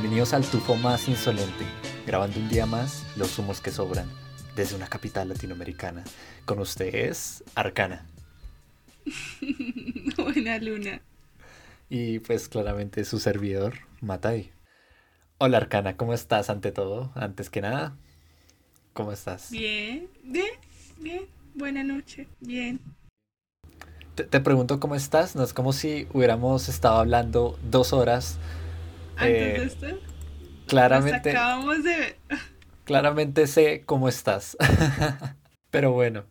Bienvenidos al tufo más insolente, grabando un día más los humos que sobran desde una capital latinoamericana. Con ustedes, Arcana. Buena luna. Y pues claramente su servidor, Matai. Hola Arcana, ¿cómo estás ante todo? Antes que nada, ¿cómo estás? Bien, bien, bien. Buena noche, bien. Te, pregunto cómo estás, no es como si hubiéramos estado hablando dos horas. Antes de eh, esto. Claramente. acabamos de Claramente sé cómo estás. Pero bueno.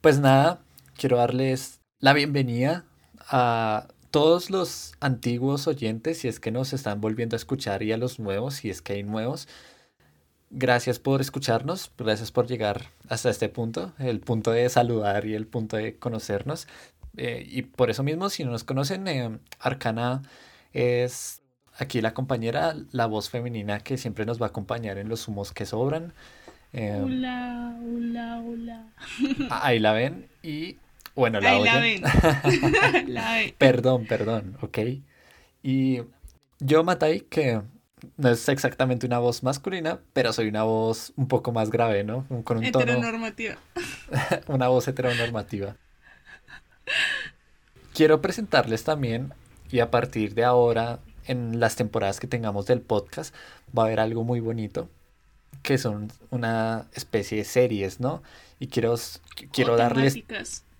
Pues nada, quiero darles la bienvenida a todos los antiguos oyentes, si es que nos están volviendo a escuchar, y a los nuevos, si es que hay nuevos. Gracias por escucharnos, gracias por llegar hasta este punto, el punto de saludar y el punto de conocernos. Eh, y por eso mismo, si no nos conocen, eh, Arcana es aquí la compañera, la voz femenina que siempre nos va a acompañar en los humos que sobran. Eh, hola, hola, hola. Ahí la ven y bueno, la Ahí La ven. Perdón, perdón, ok. Y yo, Matai, que no es exactamente una voz masculina, pero soy una voz un poco más grave, ¿no? Con un heteronormativa. una voz heteronormativa. Quiero presentarles también, y a partir de ahora, en las temporadas que tengamos del podcast, va a haber algo muy bonito, que son una especie de series, ¿no? Y quiero, quiero darles...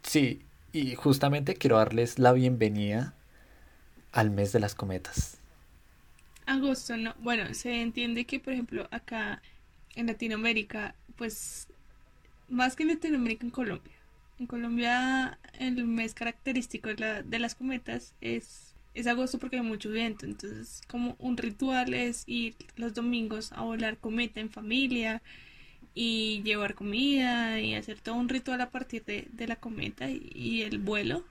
Sí, y justamente quiero darles la bienvenida al mes de las cometas. Agosto, no. Bueno, se entiende que, por ejemplo, acá en Latinoamérica, pues, más que en Latinoamérica, en Colombia, en Colombia, el mes característico de, las cometas es, es agosto porque hay mucho viento. Entonces, como un ritual es ir los domingos a volar cometa en familia y llevar comida y hacer todo un ritual a partir de, la cometa y, el vuelo.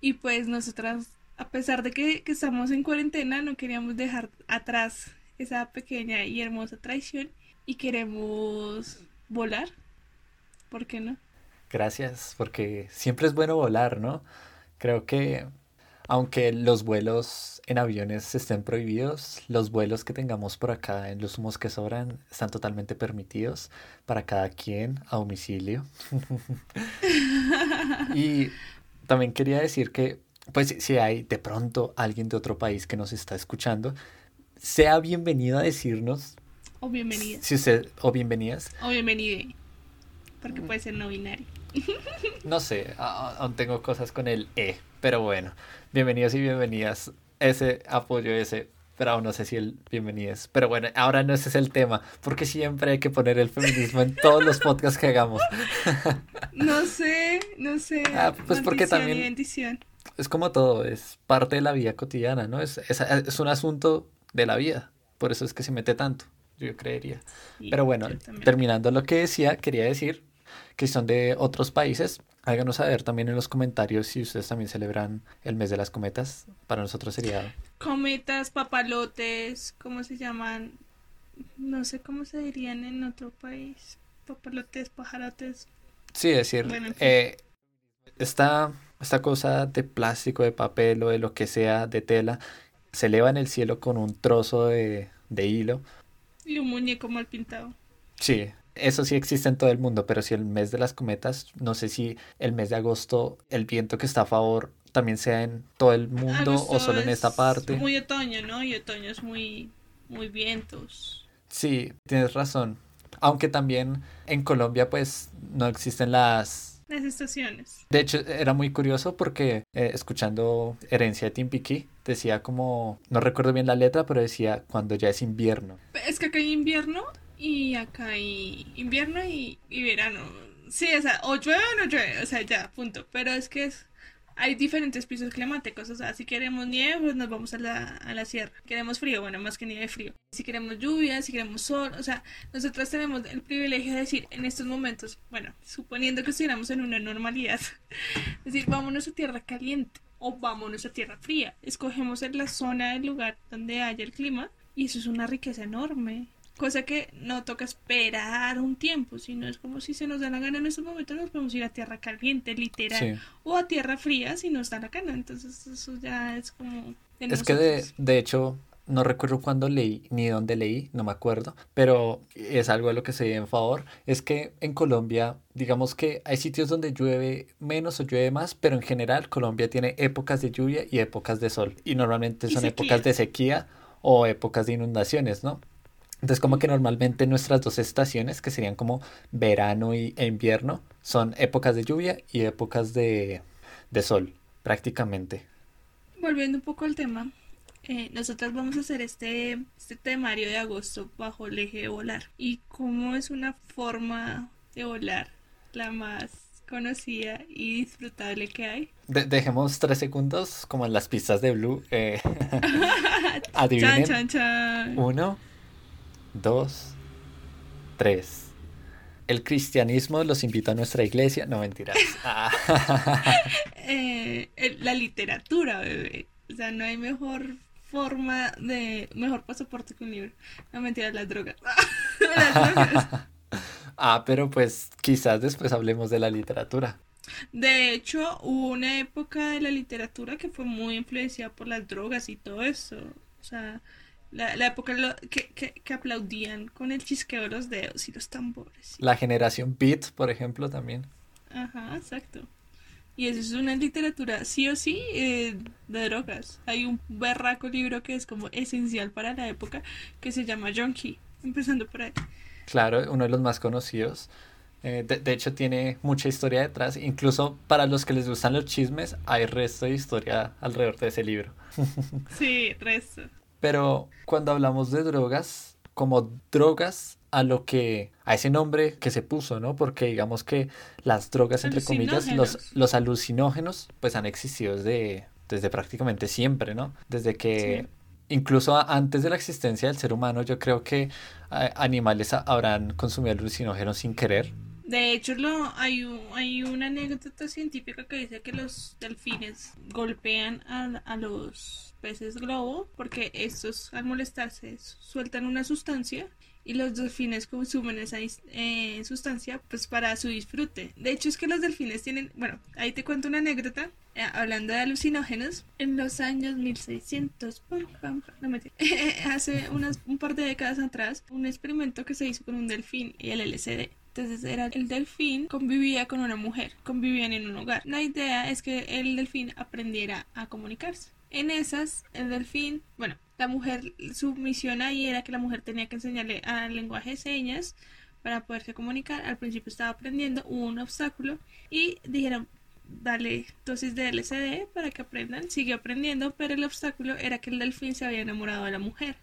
Y pues nosotras, a pesar de que, que estamos en cuarentena, no queríamos dejar atrás esa pequeña y hermosa traición y queremos volar. ¿Por qué no? Gracias, porque siempre es bueno volar, ¿no? Creo que aunque los vuelos en aviones estén prohibidos, los vuelos que tengamos por acá en los humos que sobran están totalmente permitidos para cada quien a domicilio. y también quería decir que, pues, si hay de pronto alguien de otro país que nos está escuchando, sea bienvenido a decirnos. O bienvenida. Si usted, o bienvenidas. O bienvenida. Porque puede ser no binario. No sé, aún tengo cosas con el E, pero bueno, bienvenidos y bienvenidas. Ese apoyo, ese, pero aún no sé si el bienvenidos. Pero bueno, ahora no ese es el tema, porque siempre hay que poner el feminismo en todos los podcasts que hagamos. No sé, no sé. Ah, pues porque también... Es como todo, es parte de la vida cotidiana, ¿no? Es, es, un asunto de la vida, por eso es que se mete tanto, yo creería. pero bueno, terminando lo que decía, quería decir que son de otros países. Háganos saber también en los comentarios si ustedes también celebran el mes de las cometas. Para nosotros sería... Cometas, papalotes, ¿cómo se llaman? No sé cómo se dirían en otro país. Papalotes, pajarotes. Sí, es decir, eh, esta, esta cosa de plástico, de papel o de lo que sea, de tela, se eleva en el cielo con un trozo de, de hilo. Y un muñeco mal pintado. Sí, eso sí existe en todo el mundo, pero si el mes de las cometas, no sé si el mes de agosto el viento que está a favor también sea en todo el mundo o solo en esta parte. Muy otoño, ¿no? Y otoño es muy, muy vientos. Sí, tienes razón. Aunque también en Colombia pues no existen las... Las estaciones. De hecho, era muy curioso porque eh, escuchando Herencia de Timpiqui decía como, no recuerdo bien la letra, pero decía cuando ya es invierno. Es que acá hay invierno y acá hay invierno y, verano. Sí, o sea, o llueve o no llueve, o sea, ya, punto. Pero es que es, hay diferentes pisos climáticos, o sea, si queremos nieve, pues nos vamos a la, a la sierra. Queremos frío, bueno, más que nieve, frío. Si queremos lluvia, si queremos sol, o sea, nosotros tenemos el privilegio de decir en estos momentos, bueno, suponiendo que estuviéramos en una normalidad, decir, vámonos a tierra caliente o vámonos a tierra fría. Escogemos en la zona del lugar donde haya el clima y eso es una riqueza enorme. Cosa que no toca esperar un tiempo, sino es como si se nos da la gana en estos momentos, nos podemos ir a tierra caliente, literal, o a tierra fría si nos da la gana. Entonces, eso ya es como. Es que de, de hecho, no recuerdo cuándo leí ni dónde leí, no me acuerdo, pero es algo de lo que se dio en favor, es que en Colombia, digamos que hay sitios donde llueve menos o llueve más, pero en general Colombia tiene épocas de lluvia y épocas de sol, y normalmente son épocas de sequía o épocas de inundaciones, ¿no? Entonces como que normalmente nuestras dos estaciones, que serían como verano y, e invierno, son épocas de lluvia y épocas de, de sol, prácticamente. Volviendo un poco al tema, eh, nosotros vamos a hacer este, este temario de agosto bajo el eje de volar. ¿Y cómo es una forma de volar la más conocida y disfrutable que hay? dejemos tres segundos como en las pistas de Blue. Eh, adivinen. Chan, chan, chan. Uno, dos, tres. El cristianismo los invita a nuestra iglesia. No, mentiras. Ah. Eh, la literatura, bebé. O sea, no hay mejor forma de mejor pasaporte que un libro. No mentira, las drogas. las drogas. ah, pero pues quizás después hablemos de la literatura. De hecho, hubo una época de la literatura que fue muy influenciada por las drogas y todo eso. O sea, la, la época que, que, que, aplaudían con el chisqueo de los dedos y los tambores. La generación Beat, por ejemplo, también. Ajá, exacto. Y eso es una literatura, sí o sí, eh, de drogas. Hay un berraco libro que es como esencial para la época que se llama Junkie, empezando por ahí. Claro, uno de los más conocidos. Eh, de, hecho, tiene mucha historia detrás. Incluso para los que les gustan los chismes, hay resto de historia alrededor de ese libro. sí, resto. Pero cuando hablamos de drogas, como drogas a lo que, a ese nombre que se puso, ¿no? Porque digamos que las drogas, entre comillas, los, los alucinógenos, pues han existido desde, desde prácticamente siempre, ¿no? Desde que... Incluso antes de la existencia del ser humano, yo creo que animales habrán consumido alucinógenos sin querer. De hecho, lo, hay, hay una anécdota científica que dice que los delfines golpean a, a los peces globo porque estos al molestarse sueltan una sustancia y los delfines consumen esa eh, sustancia pues para su disfrute. De hecho es que los delfines tienen, bueno, ahí te cuento una anécdota, eh, hablando de alucinógenos, en los años 1600, no me hace unas, un par de décadas atrás, un experimento que se hizo con un delfín y el LSD. Entonces era el delfín convivía con una mujer, convivían en un hogar. La idea es que el delfín aprendiera a comunicarse. En esas, el delfín, bueno, la mujer, su misión ahí era que la mujer tenía que enseñarle al lenguaje de señas para poderse comunicar. Al principio estaba aprendiendo, hubo un obstáculo y dijeron, dale dosis de LCD para que aprendan. Siguió aprendiendo, pero el obstáculo era que el delfín se había enamorado de la mujer.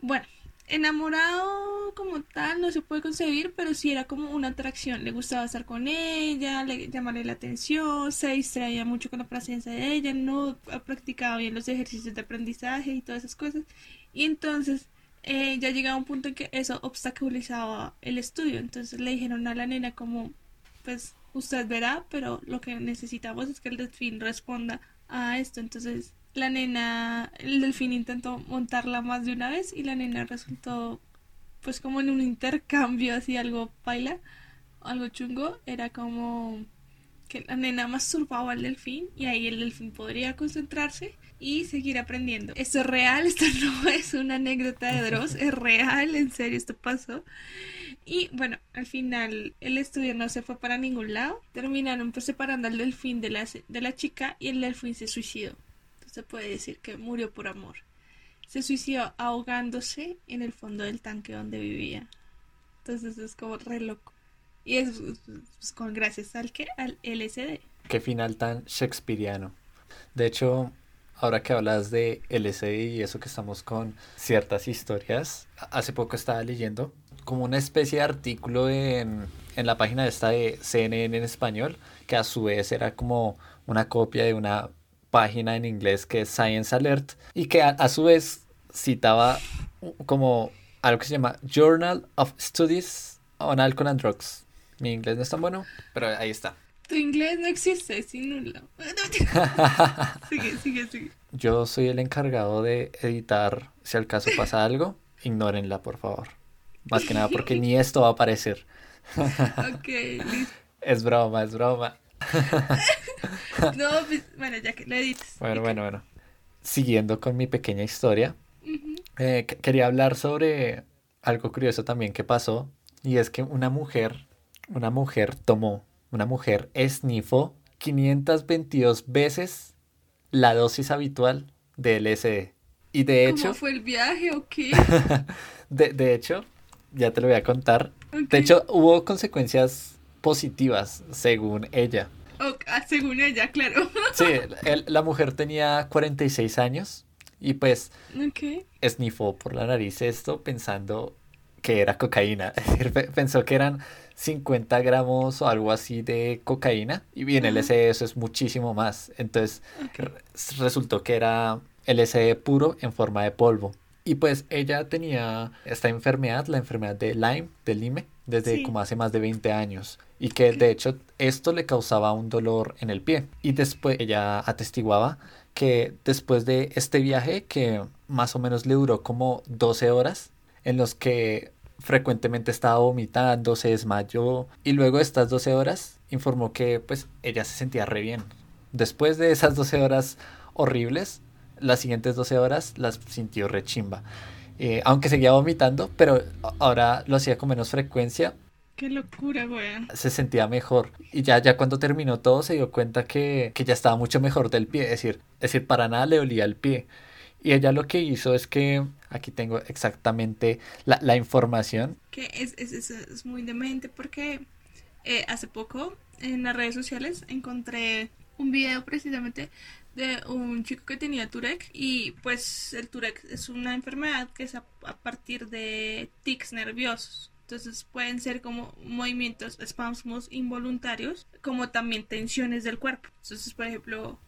Bueno, enamorado como tal no se puede concebir, pero sí era como una atracción. Le gustaba estar con ella, le llamarle la atención, se distraía mucho con la presencia de ella, no practicaba bien los ejercicios de aprendizaje y todas esas cosas. Y entonces eh, ya llegaba un punto en que eso obstaculizaba el estudio. Entonces le dijeron a la nena como, pues usted verá, pero lo que necesitamos es que el delfín responda a esto. Entonces la nena, el delfín intentó montarla más de una vez y la nena resultó pues como en un intercambio así algo baila, algo chungo, era como que la nena masturbaba al delfín y ahí el delfín podría concentrarse y seguir aprendiendo. Esto es real, esto no es una anécdota de Dross, es real, en serio, esto pasó. Y bueno, al final el estudio no se fue para ningún lado. Terminaron pues separando al delfín de la, de la chica y el delfín se suicidó se puede decir que murió por amor. Se suicidó ahogándose en el fondo del tanque donde vivía. Entonces es como re loco. Y es con gracias al que al LSD. Qué final tan shakespeariano. De hecho, ahora que hablas de LSD y eso que estamos con ciertas historias, hace poco estaba leyendo como una especie de artículo en, en la página esta de CNN en español, que a su vez era como una copia de una página en inglés que es Science Alert y que a, su vez citaba como algo que se llama Journal of Studies on Alcohol and Drugs. Mi inglés no es tan bueno, pero ahí está. Tu inglés no existe, es nulo. sigue, sigue, sigue. Yo soy el encargado de editar. Si al caso pasa algo, ignórenla, por favor. Más que nada porque ni esto va a aparecer. ok, Es broma, es broma. no, pues, bueno, ya que lo edites. Bueno, bueno, bueno. Siguiendo con mi pequeña historia, Eh, quería hablar sobre algo curioso también que pasó y es que una mujer, una mujer tomó, una mujer esnifó 522 veces la dosis habitual de LSD. Y de hecho... ¿Cómo fue el viaje o qué? de, hecho, ya te lo voy a contar. De hecho, hubo consecuencias positivas, según ella. Ah, según ella, claro. sí, la mujer tenía 46 años y pues okay. esnifó por la nariz esto pensando que era cocaína. Es decir, pensó que eran 50 gramos o algo así de cocaína. Y bien, el LSD eso es muchísimo más. Entonces resultó que era LSD puro en forma de polvo. Y pues ella tenía esta enfermedad, la enfermedad de Lyme, de Lyme, desde como hace más de 20 años. Y que de hecho esto le causaba un dolor en el pie. Y después ella atestiguaba que después de este viaje, que más o menos le duró como 12 horas, en los que frecuentemente estaba vomitando, se desmayó y luego de estas 12 horas informó que pues ella se sentía re bien. Después de esas 12 horas horribles, las siguientes 12 horas las sintió re chimba. Eh, aunque seguía vomitando, pero ahora lo hacía con menos frecuencia. Qué locura, güey. Se sentía mejor. Y ya, ya cuando terminó todo se dio cuenta que, que ya estaba mucho mejor del pie. Es decir, es decir, para nada le olía el pie. Y ella lo que hizo es que, aquí tengo exactamente la, la información. Que es, es, es, es muy demente porque eh, hace poco en las redes sociales encontré un video precisamente de un chico que tenía Tourette y pues el Tourette es una enfermedad que es a, partir de tics nerviosos. Entonces pueden ser como movimientos espasmos involuntarios, como también tensiones del cuerpo. Entonces, por ejemplo,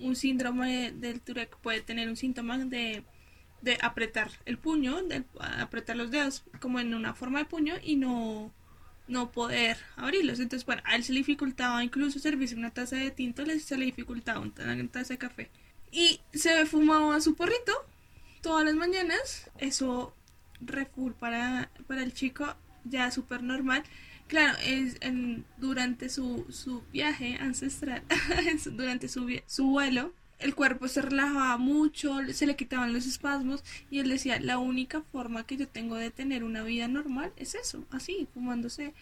un, síndrome del Tourette puede tener un síntoma de, de apretar el puño, de apretar los dedos como en una forma de puño y no, no poder abrirlos. Entonces, bueno, a él se le dificultaba incluso servirse una taza de tinto, se le dificultaba una taza de café. Y se fumaba su porrito todas las mañanas. Eso reful para, para el chico, ya súper normal. Claro, es durante su, su viaje ancestral, durante su, su vuelo, el cuerpo se relajaba mucho, se le quitaban los espasmos y él decía, la única forma que yo tengo de tener una vida normal es eso, así, fumándose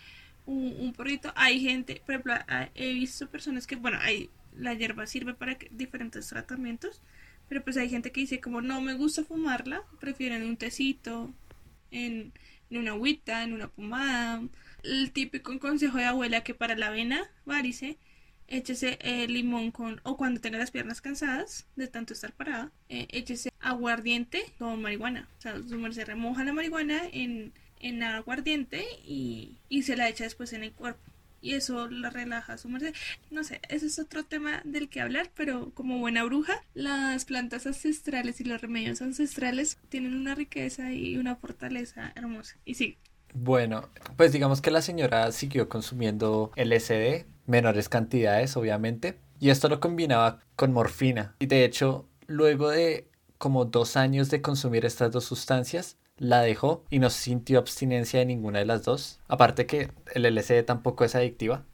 un, un porrito. Hay gente, por ejemplo, he visto personas que, bueno, hay, la hierba sirve para diferentes tratamientos, pero pues hay gente que dice como no me gusta fumarla, prefieren un tecito, en, una agüita, en una pomada el típico consejo de abuela que para la vena varice, échese el limón con, o cuando tenga las piernas cansadas de tanto estar parada, eh, échese aguardiente con marihuana. O sea, se remoja la marihuana en, en aguardiente y, y se la echa después en el cuerpo y eso la relaja su merced. No sé, ese es otro tema del que hablar, pero como buena bruja, las plantas ancestrales y los remedios ancestrales tienen una riqueza y una fortaleza hermosa. Y sí, bueno, pues digamos que la señora siguió consumiendo LSD, menores cantidades obviamente, y esto lo combinaba con morfina. Y de hecho, luego de como dos años de consumir estas dos sustancias, la dejó y no sintió abstinencia de ninguna de las dos. Aparte que el LSD tampoco es adictiva.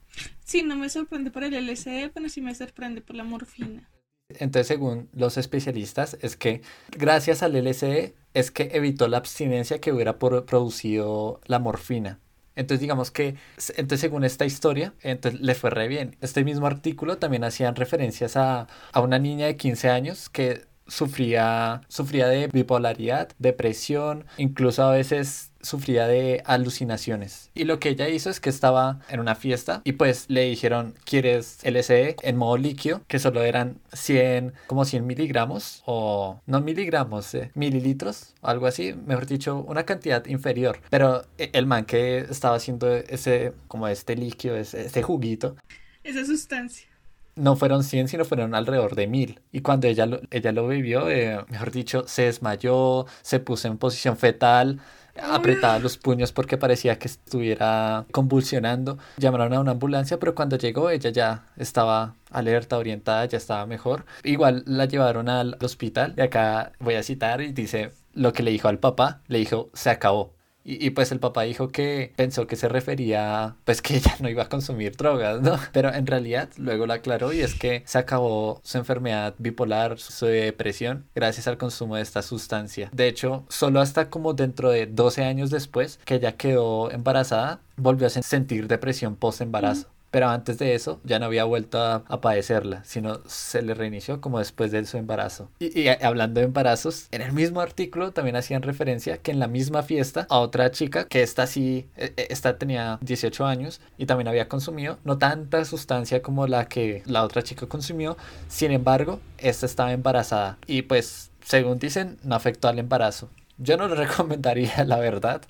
Sí, no me sorprende por el LSD, pero sí me sorprende por la morfina. Entonces, según los especialistas, es que gracias al LSD es que evitó la abstinencia que hubiera producido la morfina. Entonces digamos que, entonces según esta historia, entonces le fue re bien. Este mismo artículo también hacían referencias a, a una niña de 15 años que sufría, sufría de bipolaridad, depresión, incluso a veces sufría de alucinaciones. Y lo que ella hizo es que estaba en una fiesta y pues le dijeron, ¿quieres LSD en modo líquido? Que solo eran 100, como 100 miligramos o no miligramos, eh, mililitros, algo así, mejor dicho, una cantidad inferior. Pero e, el man que estaba haciendo ese, como este líquido, ese, ese juguito. Esa sustancia no fueron 100, sino fueron alrededor de 1000. Y cuando ella lo, ella lo bebió, eh, mejor dicho, se desmayó, se puso en posición fetal, apretaba los puños porque parecía que estuviera convulsionando. Llamaron a una ambulancia, pero cuando llegó ella ya estaba alerta, orientada, ya estaba mejor. Igual la llevaron al hospital y acá voy a citar y dice lo que le dijo al papá, le dijo, se acabó. Y, pues el papá dijo que pensó que se refería, pues que ella no iba a consumir drogas, ¿no? Pero en realidad luego lo aclaró y es que se acabó su enfermedad bipolar, su depresión, gracias al consumo de esta sustancia. De hecho, solo hasta como dentro de 12 años después que ella quedó embarazada, volvió a sentir depresión post embarazo pero antes de eso ya no había vuelto a, padecerla, sino se le reinició como después de su embarazo. Y, hablando de embarazos, en el mismo artículo también hacían referencia que en la misma fiesta a otra chica, que esta sí, e, e, esta tenía 18 años y también había consumido no tanta sustancia como la que la otra chica consumió, sin embargo, esta estaba embarazada y pues según dicen no afectó al embarazo. Yo no le recomendaría la verdad.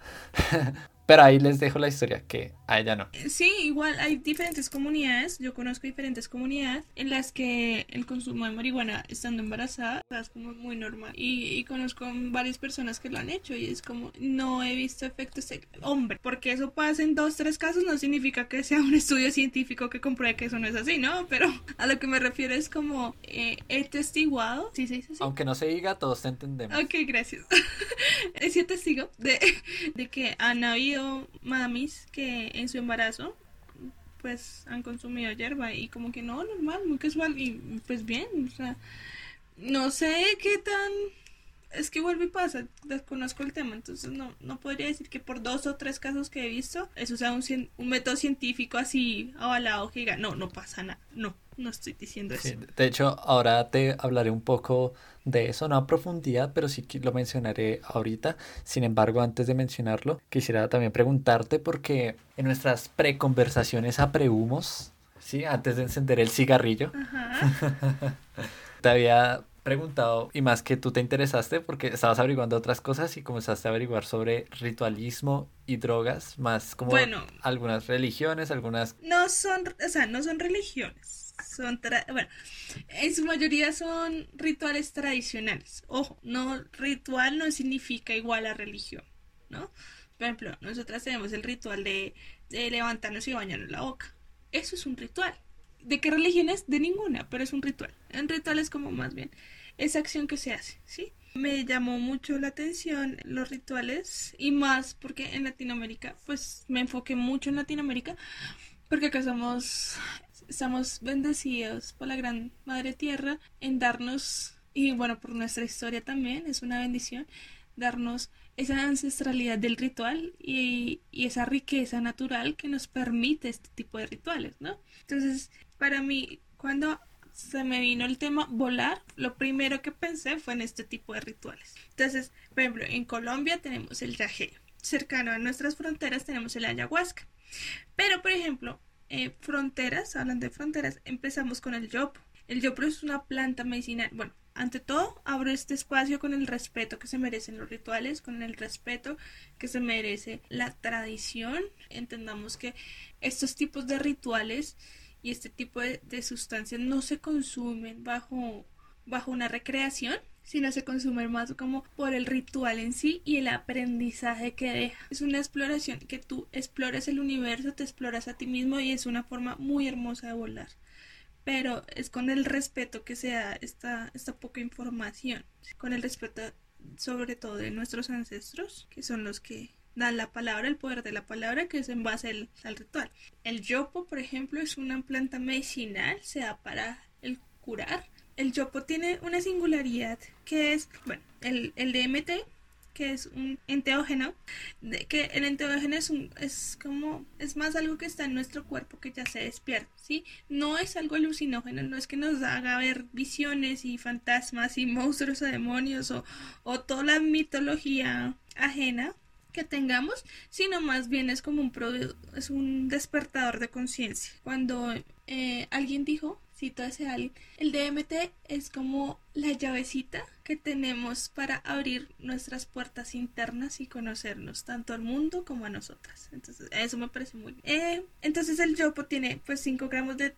Pero ahí les dejo la historia, que a ella no. Sí, igual hay diferentes comunidades, yo conozco diferentes comunidades en las que el consumo de marihuana estando embarazada es como muy normal. Y, conozco varias personas que lo han hecho y es como, no he visto efectos, hombre, porque eso pasa en dos, tres casos no significa que sea un estudio científico que compruebe que eso no es así, ¿no? Pero a lo que me refiero es como, eh, he testiguado, sí, sí, sí. Aunque no se diga, todos te entendemos. Ok, gracias. he sido testigo de, de que han habido madamis que en su embarazo pues han consumido hierba y como que no, normal, muy casual y pues bien, o sea, no sé qué tan... Es que vuelve y pasa, desconozco el tema, entonces no, no podría decir que por dos o tres casos que he visto, eso sea un, un método científico así avalado que diga, no, no pasa nada, no, no estoy diciendo eso. de hecho, ahora te hablaré un poco de eso, no a profundidad, pero sí que lo mencionaré ahorita. Sin embargo, antes de mencionarlo, quisiera también preguntarte porque en nuestras preconversaciones a prehumos, ¿sí? Antes de encender el cigarrillo, te había preguntado y más que tú te interesaste porque estabas averiguando otras cosas y comenzaste a averiguar sobre ritualismo y drogas, más como algunas religiones, algunas... No son, o sea, no son religiones son, bueno, en su mayoría son rituales tradicionales. Ojo, no, ritual no significa igual a religión, ¿no? Por ejemplo, nosotras tenemos el ritual de, de levantarnos y bañarnos la boca. Eso es un ritual. ¿De qué religión es? De ninguna, pero es un ritual. Un ritual es como más bien esa acción que se hace, ¿sí? Me llamó mucho la atención los rituales y más porque en Latinoamérica, pues me enfoqué mucho en Latinoamérica porque acá somos estamos bendecidos por la gran Madre Tierra en darnos, y bueno, por nuestra historia también, es una bendición, darnos esa ancestralidad del ritual y, y, esa riqueza natural que nos permite este tipo de rituales, ¿no? Entonces, para mí, cuando se me vino el tema volar, lo primero que pensé fue en este tipo de rituales. Entonces, por ejemplo, en Colombia tenemos el yaje, cercano a nuestras fronteras tenemos el ayahuasca. Pero, por ejemplo, eh, fronteras, hablando de fronteras, empezamos con el yopo. El yopo es una planta medicinal. Bueno, ante todo, abro este espacio con el respeto que se merecen los rituales, con el respeto que se merece la tradición. Entendamos que estos tipos de rituales y este tipo de, sustancias no se consumen bajo, bajo una recreación, sino se consume más como por el ritual en sí y el aprendizaje que deja. Es una exploración que tú exploras el universo, te exploras a ti mismo y es una forma muy hermosa de volar. Pero es con el respeto que se da esta, esta poca información, con el respeto sobre todo de nuestros ancestros, que son los que dan la palabra, el poder de la palabra, que es en base al, al ritual. El yopo, por ejemplo, es una planta medicinal, se da para el curar el yopo tiene una singularidad que es, bueno, el, el DMT, que es un enteógeno, de que el enteógeno es un, es como, es más algo que está en nuestro cuerpo que ya se despierta, ¿sí? No es algo alucinógeno, no es que nos haga ver visiones y fantasmas y monstruos o demonios o, o toda la mitología ajena que tengamos, sino más bien es como un, es un despertador de conciencia. Cuando eh, alguien dijo cito ese alguien. El DMT es como la llavecita que tenemos para abrir nuestras puertas internas y conocernos tanto al mundo como a nosotras. Entonces, eso me parece muy bien. Eh, entonces, el Yopo tiene pues 5 gramos de,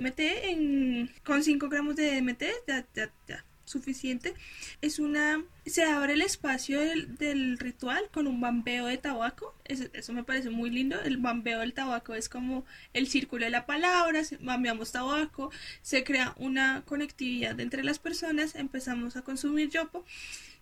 DMT. Con 5 gramos de DMT ya, ya, ya suficiente. Es una. Se abre el espacio del, ritual con un bambeo de tabaco. eso, me parece muy lindo. El bambeo del tabaco es como el círculo de la palabra, bambeamos tabaco, se crea una conectividad entre las personas, empezamos a consumir yopo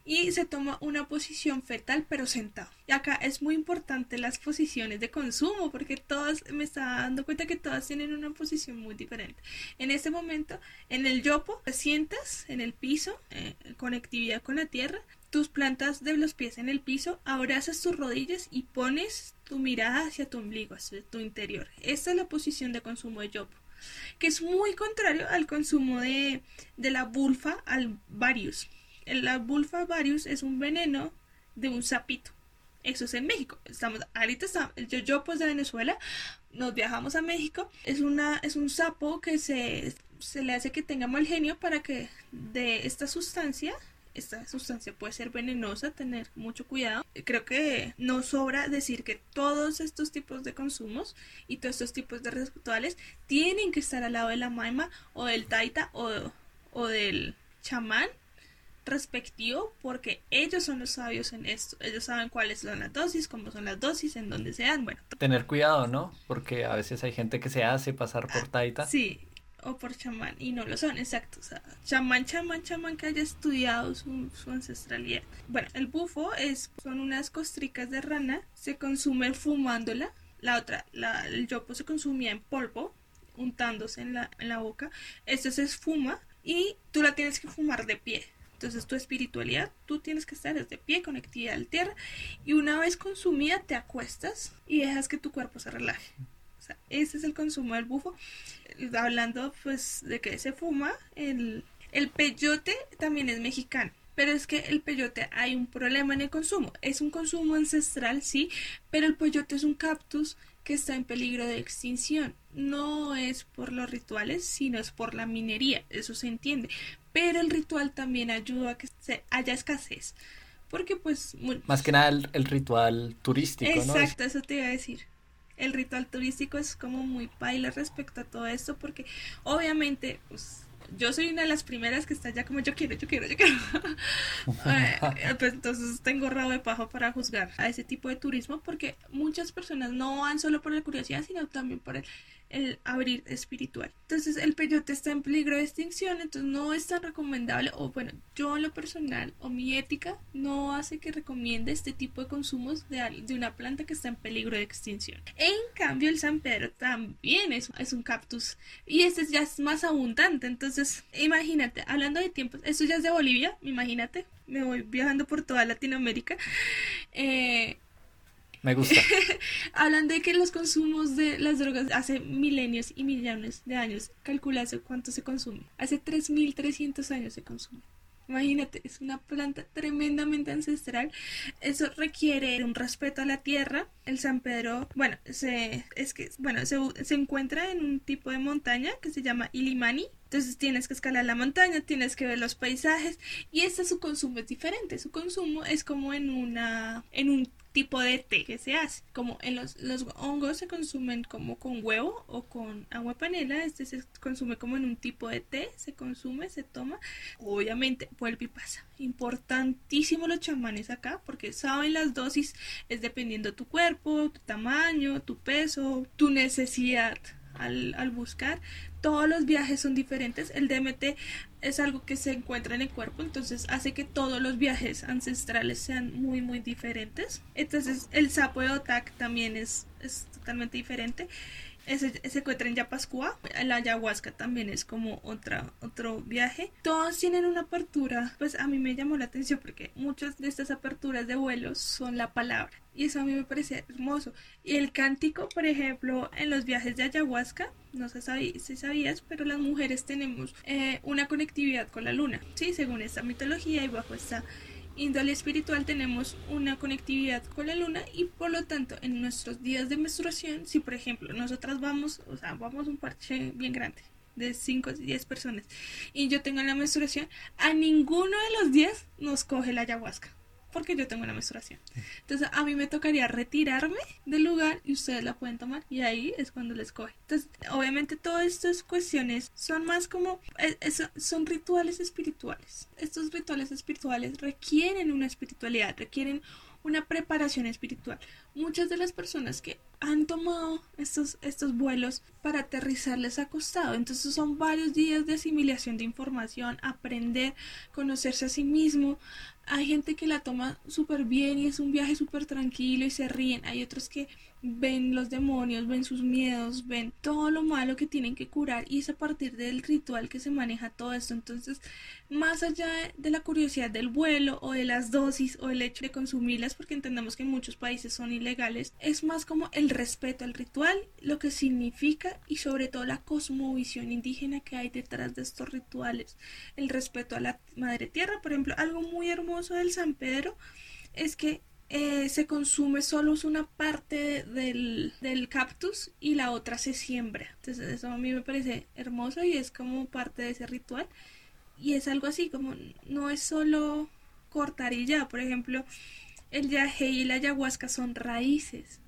y se toma una posición fetal pero sentado. Y acá es muy importante las posiciones de consumo porque todas, me está dando cuenta que todas tienen una posición muy diferente. En este momento, en el yopo, te sientas en el piso, eh, conectividad con la tierra, tus plantas de los pies en el piso, abrazas tus rodillas y pones tu mirada hacia tu ombligo, hacia tu interior. Esta es la posición de consumo de yopo que es muy contrario al consumo de, de la bulfa al varius la bulfa varius es un veneno de un sapito. Eso es en México. Estamos, ahorita está, yo, yo pues de Venezuela, nos viajamos a México. Es una, es un sapo que se, se le hace que tenga mal genio para que de esta sustancia esta sustancia puede ser venenosa, tener mucho cuidado. Creo que no sobra decir que todos estos tipos de consumos y todos estos tipos de rituales tienen que estar al lado de la maima o del taita o, o del chamán respectivo porque ellos son los sabios en esto. Ellos saben cuáles son las dosis, cómo son las dosis, en dónde se dan. Bueno. Tener cuidado, ¿no? Porque a veces hay gente que se hace pasar por taita. Sí, o por chamán y no lo son, exacto. O sea, chamán, chamán, chamán que haya estudiado su, su, ancestralidad. Bueno, el bufo es, son unas costricas de rana, se consumen fumándola. La otra, la, el yopo se consumía en polvo, untándose en la, en la boca. Esto se esfuma y tú la tienes que fumar de pie. Entonces tu espiritualidad, tú tienes que estar desde pie, conectada al tierra, y una vez consumida te acuestas y dejas que tu cuerpo se relaje. O sea, ese es el consumo del bufo. Hablando pues de que se fuma, el, el peyote también es mexicano. Pero es que el peyote hay un problema en el consumo. Es un consumo ancestral, sí, pero el peyote es un cactus que está en peligro de extinción. No es por los rituales, sino es por la minería, eso se entiende. Pero el ritual también ayuda a que se haya escasez. Porque pues... Más que nada el, ritual turístico, Exacto, eso te iba a decir. El ritual turístico es como muy baila respecto a todo esto porque obviamente pues yo soy una de las primeras que está ya como yo quiero, yo quiero, yo quiero. Eh, pues entonces tengo rabo de pajo para juzgar a ese tipo de turismo porque muchas personas no van solo por la curiosidad, sino también por el el abrir espiritual. Entonces el peyote está en peligro de extinción, entonces no es tan recomendable, o bueno, yo en lo personal o mi ética no hace que recomiende este tipo de consumos de, de una planta que está en peligro de extinción. En cambio el San Pedro también es, es un cactus y este ya es más abundante, entonces imagínate, hablando de tiempos, esto ya es de Bolivia, imagínate, me voy viajando por toda Latinoamérica. Eh, me gusta. Hablan de que los consumos de las drogas hace milenios y millones de años. Calcula cuánto se consume. Hace 3.300 años se consume. Imagínate, es una planta tremendamente ancestral. Eso requiere un respeto a la tierra. El San Pedro, bueno, se, es que, bueno, se, se encuentra en un tipo de montaña que se llama Ilimani. Entonces tienes que escalar la montaña, tienes que ver los paisajes y este su consumo es diferente. Su consumo es como en una en un tipo de té que se hace. Como en los, los hongos se consumen como con huevo o con agua panela, este se consume como en un tipo de té, se consume, se toma. Obviamente vuelve y pasa. Importantísimo los chamanes acá porque saben las dosis, es dependiendo tu cuerpo, tu tamaño, tu peso, tu necesidad al, buscar todos los viajes son diferentes. El DMT es algo que se encuentra en el cuerpo, entonces hace que todos los viajes ancestrales sean muy, muy diferentes. Entonces el sapo de Otak también es, es totalmente diferente. Ese, se encuentra en Yapascua. La ayahuasca también es como otra, otro viaje. Todos tienen una apertura. Pues a mí me llamó la atención porque muchas de estas aperturas de vuelos son la palabra. Y eso a mí me parece hermoso. Y el cántico, por ejemplo, en los viajes de ayahuasca, no sé si sabías, pero las mujeres tenemos eh, una conectividad con la luna. Sí, según esta mitología y bajo esta índole espiritual tenemos una conectividad con la luna y por lo tanto en nuestros días de menstruación, si por ejemplo nosotras vamos, o sea, vamos un parche bien grande de 5 o 10 personas y yo tengo la menstruación, a ninguno de los días nos coge la ayahuasca porque yo tengo una menstruación. Entonces a mí me tocaría retirarme del lugar y ustedes la pueden tomar y ahí es cuando les coge. Entonces obviamente todas estas cuestiones son más como, eh, son rituales espirituales. Estos rituales espirituales requieren una espiritualidad, requieren una preparación espiritual. Muchas de las personas que han tomado estos, estos vuelos para aterrizarles ha costado. Entonces son varios días de asimilación de información, aprender, conocerse a sí mismo. Hay gente que la toma súper bien y es un viaje súper tranquilo y se ríen. Hay otros que ven los demonios, ven sus miedos, ven todo lo malo que tienen que curar y es a partir del ritual que se maneja todo esto. Entonces, más allá de la curiosidad del vuelo o de las dosis o el hecho de consumirlas, porque entendemos que en muchos países son ilegales, es más como el respeto al ritual, lo que significa y sobre todo la cosmovisión indígena que hay detrás de estos rituales, el respeto a la madre tierra, por ejemplo, algo muy hermoso del San Pedro es que eh, se consume solo una parte del, del, cactus y la otra se siembra. Entonces eso a mí me parece hermoso y es como parte de ese ritual. Y es algo así, como no es solo cortar y ya. Por ejemplo, el yaje y la ayahuasca son raíces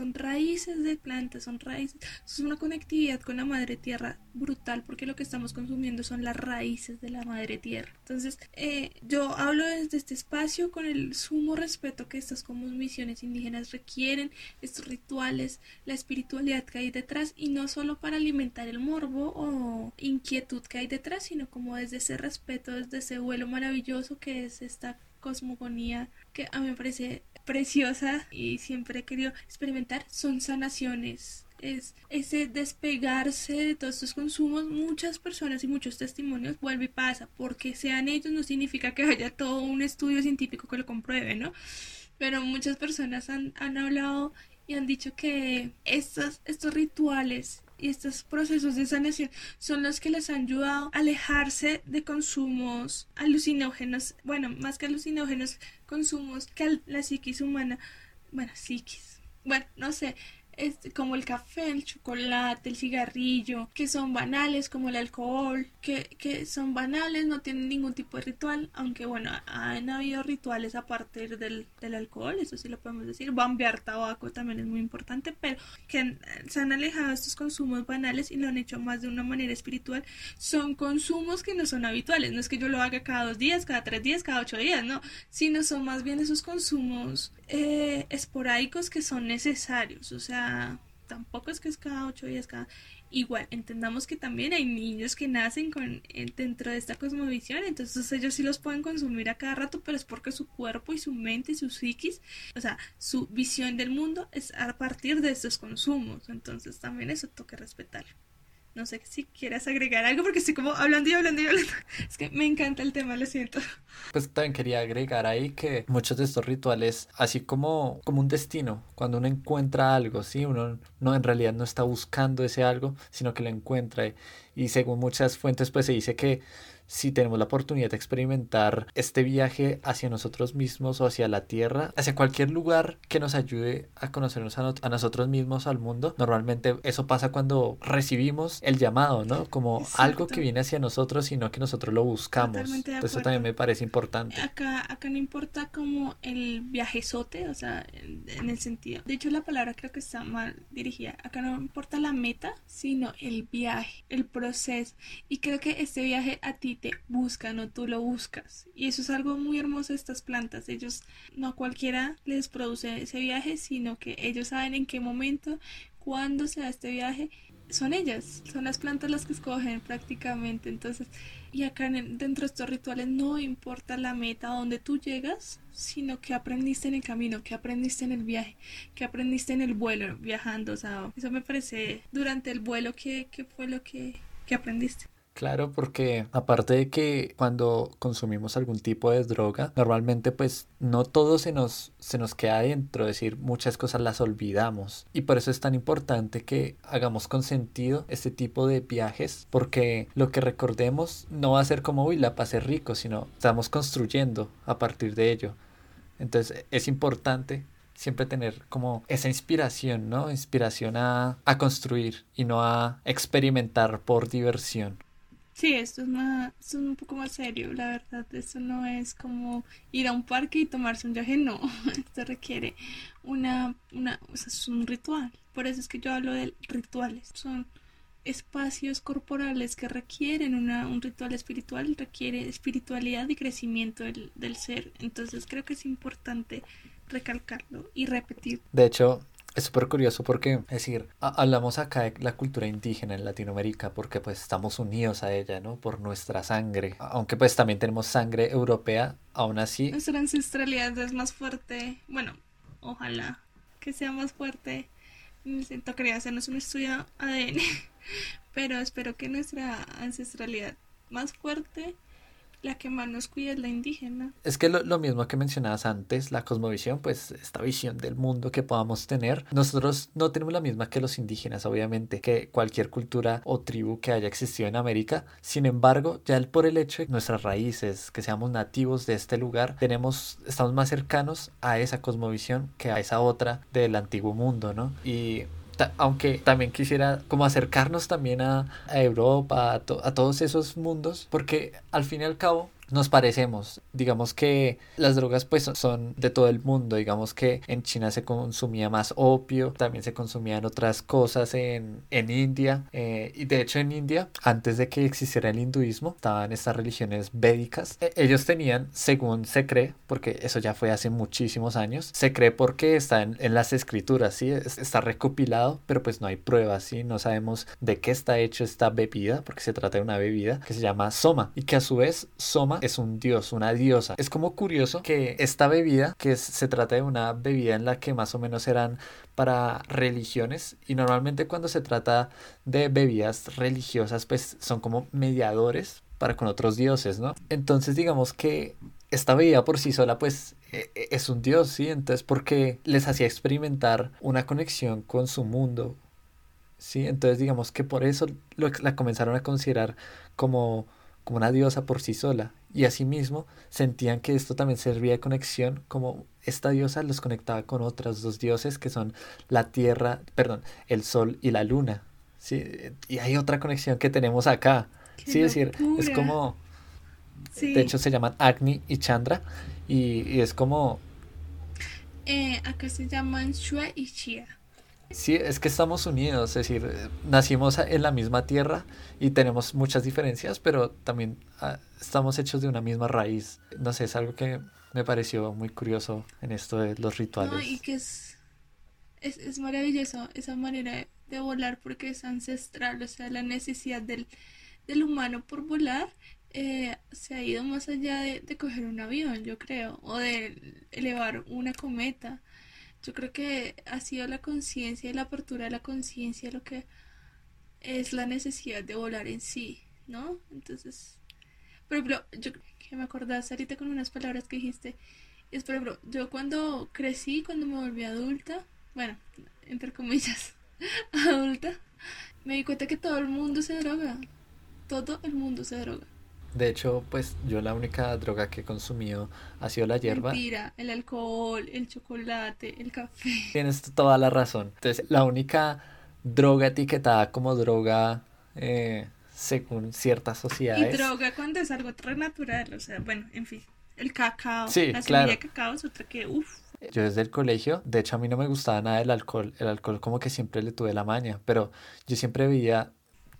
son raíces de plantas, son raíces, es una conectividad con la madre tierra brutal porque lo que estamos consumiendo son las raíces de la madre tierra. Entonces, eh, yo hablo desde este espacio con el sumo respeto que estas misiones indígenas requieren, estos rituales, la espiritualidad que hay detrás y no solo para alimentar el morbo o inquietud que hay detrás, sino como desde ese respeto, desde ese vuelo maravilloso que es esta cosmogonía que a mí me parece preciosa y siempre he querido experimentar son sanaciones. Es ese despegarse de todos estos consumos, muchas personas y muchos testimonios vuelve y pasa, porque sean ellos no significa que haya todo un estudio científico que lo compruebe, ¿no? Pero muchas personas han, han hablado y han dicho que estos, estos rituales y estos procesos de sanación son los que les han ayudado a alejarse de consumos alucinógenos, bueno, más que alucinógenos, consumos que la psiquis humana, bueno, psiquis, bueno, no sé, este, como el café, el chocolate, el cigarrillo, que son banales como el alcohol, que, que son banales, no tienen ningún tipo de ritual, aunque bueno, han habido rituales a partir del, del alcohol, eso sí lo podemos decir, bambear tabaco también es muy importante, pero que se han alejado de estos consumos banales y lo han hecho más de una manera espiritual, son consumos que no son habituales, no es que yo lo haga cada dos días, cada tres días, cada ocho días, no, sino son más bien esos consumos eh, esporádicos que son necesarios, o sea, tampoco es que es cada ocho días, cada... Igual, entendamos que también hay niños que nacen con eh, dentro de esta cosmovisión, entonces ellos sí los pueden consumir a cada rato, pero es porque su cuerpo y su mente y su psiquis, o sea, su visión del mundo es a partir de estos consumos, entonces también eso toca respetar. No sé si quieras agregar algo porque estoy como hablando y hablando y hablando. Es que me encanta el tema, lo siento. Pues también quería agregar ahí que muchos de estos rituales, así como, como un destino, cuando uno encuentra algo, ¿sí? Uno no en realidad no está buscando ese algo, sino que lo encuentra. Y según muchas fuentes, pues se dice que si tenemos la oportunidad de experimentar este viaje hacia nosotros mismos o hacia la tierra, hacia cualquier lugar que nos ayude a conocernos a, nosotros mismos, al mundo, normalmente eso pasa cuando recibimos el llamado, ¿no? Como algo que viene hacia nosotros, sino que nosotros lo buscamos. Eso también me parece importante. Acá, acá no importa como el viajezote, o sea, en el sentido. De hecho, la palabra creo que está mal dirigida. Acá no importa la meta, sino el viaje, el proceso. Y creo que este viaje a ti te buscan o tú lo buscas. Y eso es algo muy hermoso estas plantas. Ellos no cualquiera les produce ese viaje, sino que ellos saben en qué momento, cuándo se da este viaje. Son ellas, son las plantas las que escogen prácticamente. Entonces, y acá dentro de estos rituales no importa la meta a donde tú llegas, sino que aprendiste en el camino, que aprendiste en el viaje, que aprendiste en el vuelo, viajando. O eso me parece durante el vuelo que, fue lo que, que aprendiste. Claro, porque aparte de que cuando consumimos algún tipo de droga, normalmente pues no todo se nos, se nos queda adentro, es decir, muchas cosas las olvidamos. Y por eso es tan importante que hagamos con sentido este tipo de viajes, porque lo que recordemos no va a ser como, uy, la pasé rico, sino estamos construyendo a partir de ello. Entonces es importante siempre tener como esa inspiración, ¿no? Inspiración a, a construir y no a experimentar por diversión. Sí, esto es, más, esto es un poco más serio, la verdad. Esto no es como ir a un parque y tomarse un viaje, no. Esto requiere una, una, o sea, es un ritual. Por eso es que yo hablo de rituales. Son espacios corporales que requieren una, un ritual espiritual, requiere espiritualidad y crecimiento del, del ser. Entonces creo que es importante recalcarlo y repetir. De hecho, es súper curioso porque, es decir, hablamos acá de la cultura indígena en Latinoamérica porque pues estamos unidos a ella, ¿no? Por nuestra sangre. Aunque pues también tenemos sangre europea, aún así. Nuestra ancestralidad es más fuerte. Bueno, ojalá que sea más fuerte. Siento quería hacernos un estudio ADN, pero espero que nuestra ancestralidad más fuerte la que más nos cuida es la indígena. Es que lo, mismo que mencionabas antes, la cosmovisión, pues esta visión del mundo que podamos tener, nosotros no tenemos la misma que los indígenas, obviamente, que cualquier cultura o tribu que haya existido en América. Sin embargo, ya por el hecho de nuestras raíces, que seamos nativos de este lugar, tenemos, estamos más cercanos a esa cosmovisión que a esa otra del antiguo mundo, ¿no? Y aunque también quisiera como acercarnos también a, Europa, a, a todos esos mundos, porque al fin y al cabo nos parecemos. Digamos que las drogas pues son de todo el mundo. Digamos que en China se consumía más opio, también se consumían otras cosas en, en India. Eh, y de hecho en India, antes de que existiera el hinduismo, estaban estas religiones védicas. E, ellos tenían, según se cree, porque eso ya fue hace muchísimos años, se cree porque está en, en las escrituras, ¿sí? está recopilado, pero pues no hay pruebas, ¿sí? no sabemos de qué está hecho esta bebida, porque se trata de una bebida que se llama soma y que a su vez soma es un dios, una diosa. Es como curioso que esta bebida, que se trata de una bebida en la que más o menos eran para religiones y normalmente cuando se trata de bebidas religiosas pues son como mediadores para con otros dioses, ¿no? Entonces digamos que esta bebida por sí sola pues e, e, es un dios, ¿sí? Entonces porque les hacía experimentar una conexión con su mundo, ¿sí? Entonces digamos que por eso la comenzaron a considerar como como una diosa por sí sola, y asimismo sentían que esto también servía de conexión, como esta diosa los conectaba con otras dos dioses que son la tierra, perdón, el sol y la luna. ¿sí? Y hay otra conexión que tenemos acá. sí, es decir, es como... De hecho se llaman Agni y Chandra, y, es como... Eh, acá se llaman Shua y Chia. Sí, es que estamos unidos, es decir, nacimos en la misma tierra y tenemos muchas diferencias, pero también ah, estamos hechos de una misma raíz. No sé, es algo que me pareció muy curioso en esto de los rituales. No, y que es, es, es maravilloso esa manera de volar porque es ancestral, o sea, la necesidad del, del humano por volar eh, se ha ido más allá de, de coger un avión, yo creo, o de elevar una cometa yo creo que ha sido la conciencia y la apertura de la conciencia lo que es la necesidad de volar en sí, ¿no? Entonces, por ejemplo, yo que me acordás ahorita con unas palabras que dijiste, es por ejemplo, yo cuando crecí, cuando me volví adulta, bueno, entre comillas, adulta, me di cuenta que todo el mundo se droga, todo el mundo se droga. De hecho, pues yo la única droga que he consumido ha sido la hierba. Mentira, el alcohol, el chocolate, el café. Tienes toda la razón. Entonces, la única droga etiquetada como droga eh, según ciertas sociedades. Y droga cuando es algo tan natural, o sea, bueno, en fin. El cacao. Sí, la claro. de cacao es otra que, uff. Yo desde el colegio, de hecho a mí no me gustaba nada el alcohol, el alcohol como que siempre le tuve la maña, pero yo siempre veía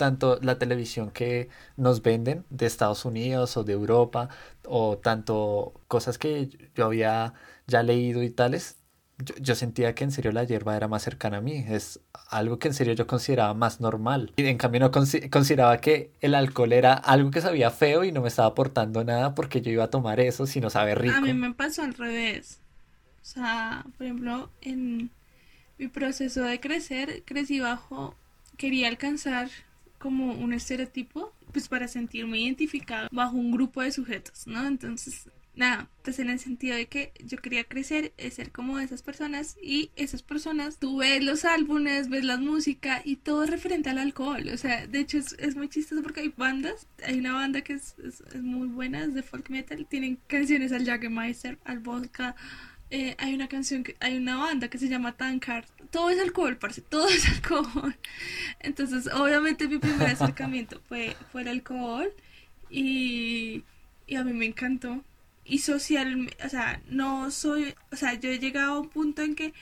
tanto la televisión que nos venden de Estados Unidos o de Europa, o tanto cosas que yo había ya leído y tales, yo, sentía que en serio la hierba era más cercana a mí, es algo que en serio yo consideraba más normal. Y en cambio no consideraba que el alcohol era algo que sabía feo y no me estaba aportando nada porque yo iba a tomar eso si no sabe rico. A mí me pasó al revés. O sea, por ejemplo, en mi proceso de crecer, crecí bajo, quería alcanzar como un estereotipo, pues para sentirme identificado bajo un grupo de sujetos, ¿no? Entonces, nada, pues en el sentido de que yo quería crecer, ser como esas personas y esas personas, tú ves los álbumes, ves la música y todo referente al alcohol, o sea, de hecho es, muy chistoso porque hay bandas, hay una banda que es, es, es muy buena, es de folk metal, tienen canciones al Jagermeister, al vodka, eh, hay una canción, que, hay una banda que se llama Tankard. Todo es alcohol, parce, todo es alcohol. Entonces, obviamente mi primer acercamiento fue, fue el alcohol y, y a mí me encantó. Y social, o sea, no soy, o sea, yo he llegado a un punto en que,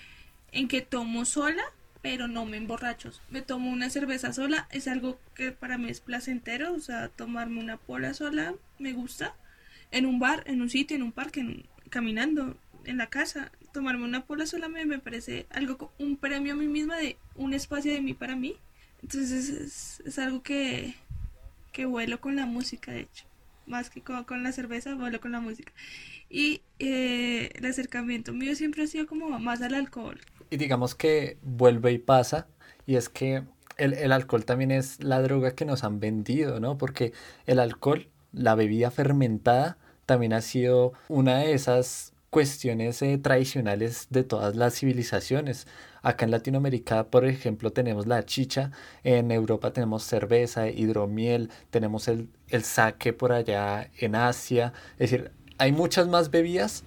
en que tomo sola, pero no me emborracho. Me tomo una cerveza sola, es algo que para mí es placentero, o sea, tomarme una pola sola me gusta. En un bar, en un sitio, en un parque, caminando, en la casa. Tomarme una pola sola me, me parece algo, un premio a mí misma de un espacio de mí para mí. Entonces es, es algo que, que vuelo con la música, de hecho. Más que con, con la cerveza, vuelo con la música. Y eh, el acercamiento mío siempre ha sido como más al alcohol. Y digamos que vuelve y pasa, y es que el, el alcohol también es la droga que nos han vendido, ¿no? Porque el alcohol, la bebida fermentada, también ha sido una de esas cuestiones eh, tradicionales de todas las civilizaciones. Acá en Latinoamérica, por ejemplo, tenemos la chicha, en Europa tenemos cerveza, hidromiel, tenemos el, el sake por allá en Asia. Es decir, hay muchas más bebidas,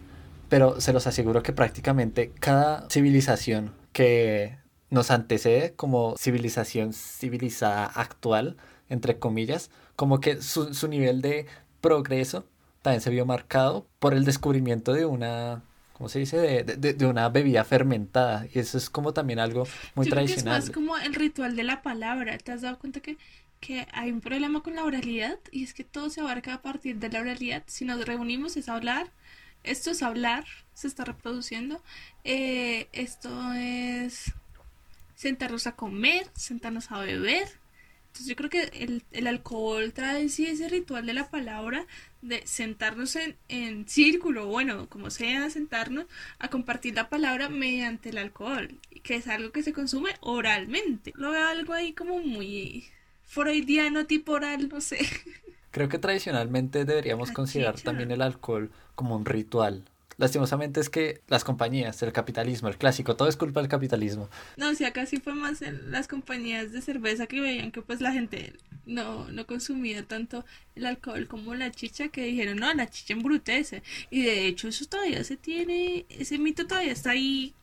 pero se los aseguro que prácticamente cada civilización que nos antecede como civilización civilizada actual, entre comillas, como que su, su nivel de progreso también se vio marcado por el descubrimiento de una, ¿cómo se dice? De, de, de una bebida fermentada. Y eso es como también algo muy Yo creo que es tradicional. más como el ritual de la palabra. ¿Te has dado cuenta que, que hay un problema con la oralidad? Y es que todo se abarca a partir de la oralidad. Si nos reunimos es hablar. Esto es hablar, se está reproduciendo. Eh, esto es sentarnos a comer, sentarnos a beber. Entonces yo creo que el, el alcohol trae sí ese ritual de la palabra, de sentarnos en, en círculo, bueno, como sea, sentarnos a compartir la palabra mediante el alcohol, que es algo que se consume oralmente. Lo veo algo ahí como muy freudiano, tipo oral, no sé. Creo que tradicionalmente deberíamos considerar también el alcohol como un ritual. Lastimosamente es que las compañías, el capitalismo, el clásico, todo es culpa del capitalismo. No, si acá sí fue más en las compañías de cerveza que veían que pues la gente no, no consumía tanto el alcohol como la chicha, que dijeron, no, la chicha embrutece. Y de hecho eso todavía se tiene, ese mito todavía está ahí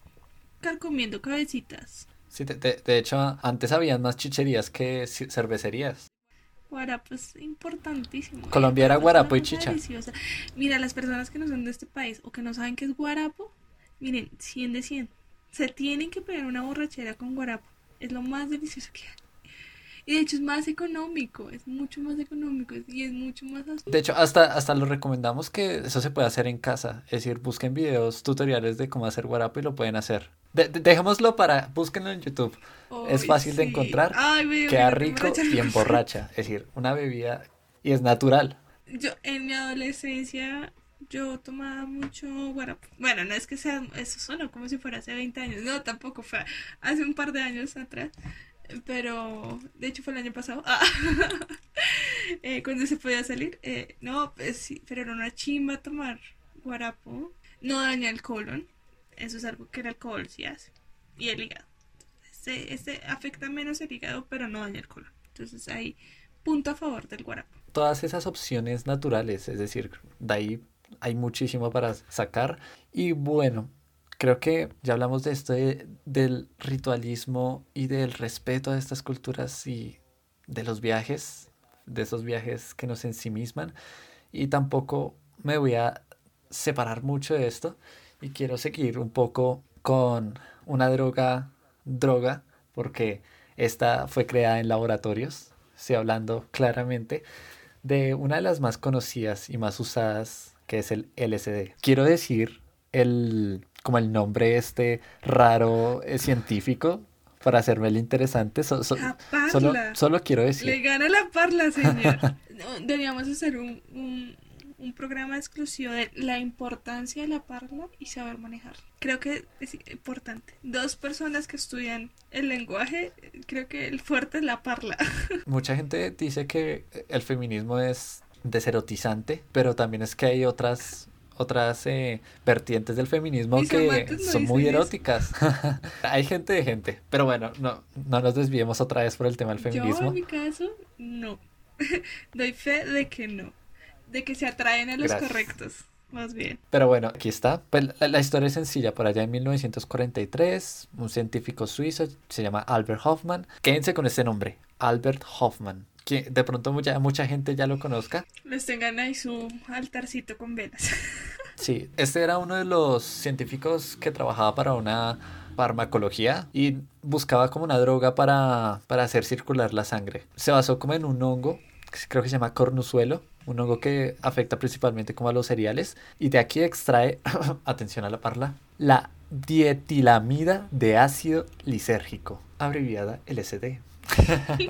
carcomiendo cabecitas. Sí, de, de- de hecho, antes habían más chicherías que cervecerías. Guarapo es importantísimo. Colombia era guarapo y chicha. deliciosa. Mira, las personas que no son de este país o que no saben qué es guarapo, miren, 100 de 100. Se tienen que pegar una borrachera con guarapo. Es lo más delicioso que hay. Y de hecho es más económico, es mucho más económico y es mucho más... De hecho, hasta, hasta lo recomendamos que eso se puede hacer en casa. Es decir, busquen videos, tutoriales de cómo hacer guarapo y lo pueden hacer. De- de- dejémoslo para, búsquenlo en YouTube. Es fácil de encontrar, Ay, me dio queda rico y emborracha. Es decir, una bebida y es natural. Yo en mi adolescencia yo tomaba mucho guarapo. Bueno, no es que sea eso solo como si fuera hace 20 años. No, tampoco fue hace un par de años atrás. Pero de hecho fue el año pasado. Ah. Eh, cuando se podía salir. Eh, no, pues sí, pero era una chimba tomar guarapo. No daña el colon. Eso es algo que el alcohol sí hace. Y el hígado. Este, este afecta menos el hígado, pero no daña el colon. Entonces hay punto a favor del guarapo. Todas esas opciones naturales, es decir, de ahí hay muchísimo para sacar. Y bueno, creo que ya hablamos de esto de- del ritualismo y del respeto a estas culturas y de los viajes, de esos viajes que nos ensimisman. Y tampoco me voy a separar mucho de esto y quiero seguir un poco con una droga, droga, porque esta fue creada en laboratorios, estoy hablando claramente de una de las más conocidas y más usadas, que es el LSD. Quiero decir el, como el nombre este raro eh, científico para hacerme el interesante, so- so- La solo, parla. solo quiero Le decir. gana la parla, señor. Deberíamos hacer un, un, un programa exclusivo de la importancia de la parla y saber manejar. Creo que es importante. Dos personas que estudian el lenguaje, creo que el fuerte es la parla. Mucha gente dice que el feminismo es deserotizante, pero también es que hay otras otras eh, vertientes del feminismo Mis que son muy eróticas. hay gente de gente, pero bueno, no, no nos desviemos otra vez por el tema del Yo, feminismo. en mi caso, no. Doy fe de que no. De que se atraen a los Gracias. correctos, más bien. Pero bueno, aquí está. Pues la, la historia es sencilla. Por allá en 1943, un científico suizo se llama Albert Hoffman. Quédense con este nombre, Albert Hoffman. Que de pronto mucha, mucha gente ya lo conozca. Les tengan ahí su altarcito con velas. Sí, este era uno de los científicos que trabajaba para una farmacología y buscaba como una droga para, para hacer circular la sangre. Se basó como en un hongo, que creo que se llama cornuzuelo, un hongo que afecta principalmente como a los cereales y de aquí extrae, atención a la parla, la dietilamida de ácido lisérgico, abreviada LSD.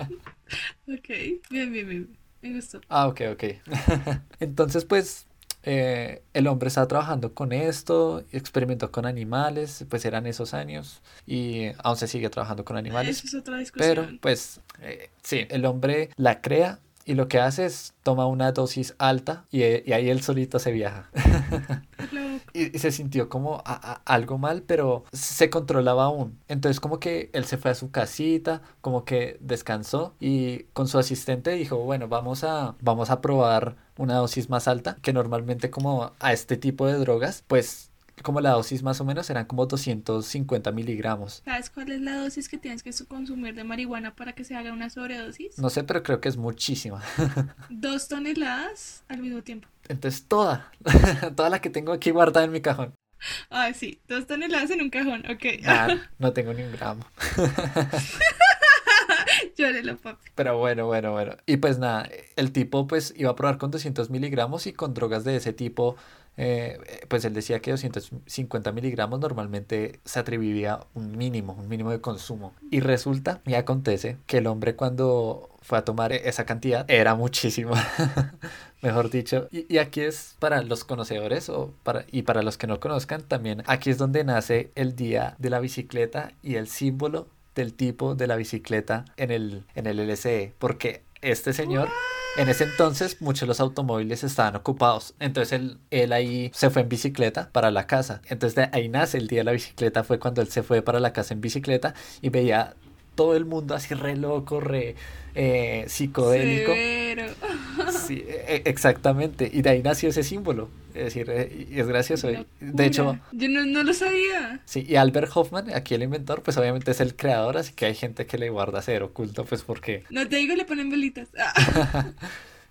ok, bien, bien, bien, me gustó. Ah, ok, ok. Entonces, pues eh, el hombre estaba trabajando con esto, experimentó con animales, pues eran esos años y aún se sigue trabajando con animales. Eso es otra discusión. Pero pues eh, sí, el hombre la crea y lo que hace es toma una dosis alta y, y ahí él solito se viaja. y, y, se sintió como a, a, algo mal, pero se controlaba aún. Entonces como que él se fue a su casita, como que descansó y con su asistente dijo, bueno, vamos a, vamos a probar una dosis más alta, que normalmente como a este tipo de drogas, pues como la dosis más o menos eran como 250 miligramos. ¿Sabes cuál es la dosis que tienes que consumir de marihuana para que se haga una sobredosis? No sé, pero creo que es muchísima. Dos toneladas al mismo tiempo. Entonces toda, toda la que tengo aquí guardada en mi cajón. Ah, sí, dos toneladas en un cajón, ok. Ah, no tengo ni un gramo. Llórelo, papi. Pero bueno, bueno, bueno. Y pues nada, el tipo pues iba a probar con 200 miligramos y con drogas de ese tipo eh, pues él decía que 250 miligramos normalmente se atribuía un mínimo, un mínimo de consumo. Y resulta y acontece que el hombre cuando fue a tomar esa cantidad era muchísimo, mejor dicho. Y, y, aquí es para los conocedores o para, y para los que no conozcan también, aquí es donde nace el día de la bicicleta y el símbolo del tipo de la bicicleta en el, en el LCE, porque este señor... En ese entonces muchos de los automóviles estaban ocupados, entonces él, él ahí se fue en bicicleta para la casa. Entonces de ahí nace el día de la bicicleta, fue cuando él se fue para la casa en bicicleta y veía todo el mundo así re loco, re eh, psicodélico. Severo. Sí, e, exactamente. Y de ahí nació ese símbolo. Es decir, eh, es gracioso. De hecho. Yo no, no, lo sabía. Sí, y Albert Hoffman, aquí el inventor, pues obviamente es el creador, así que hay gente que le guarda cero oculto, pues porque. No te digo, le ponen velitas.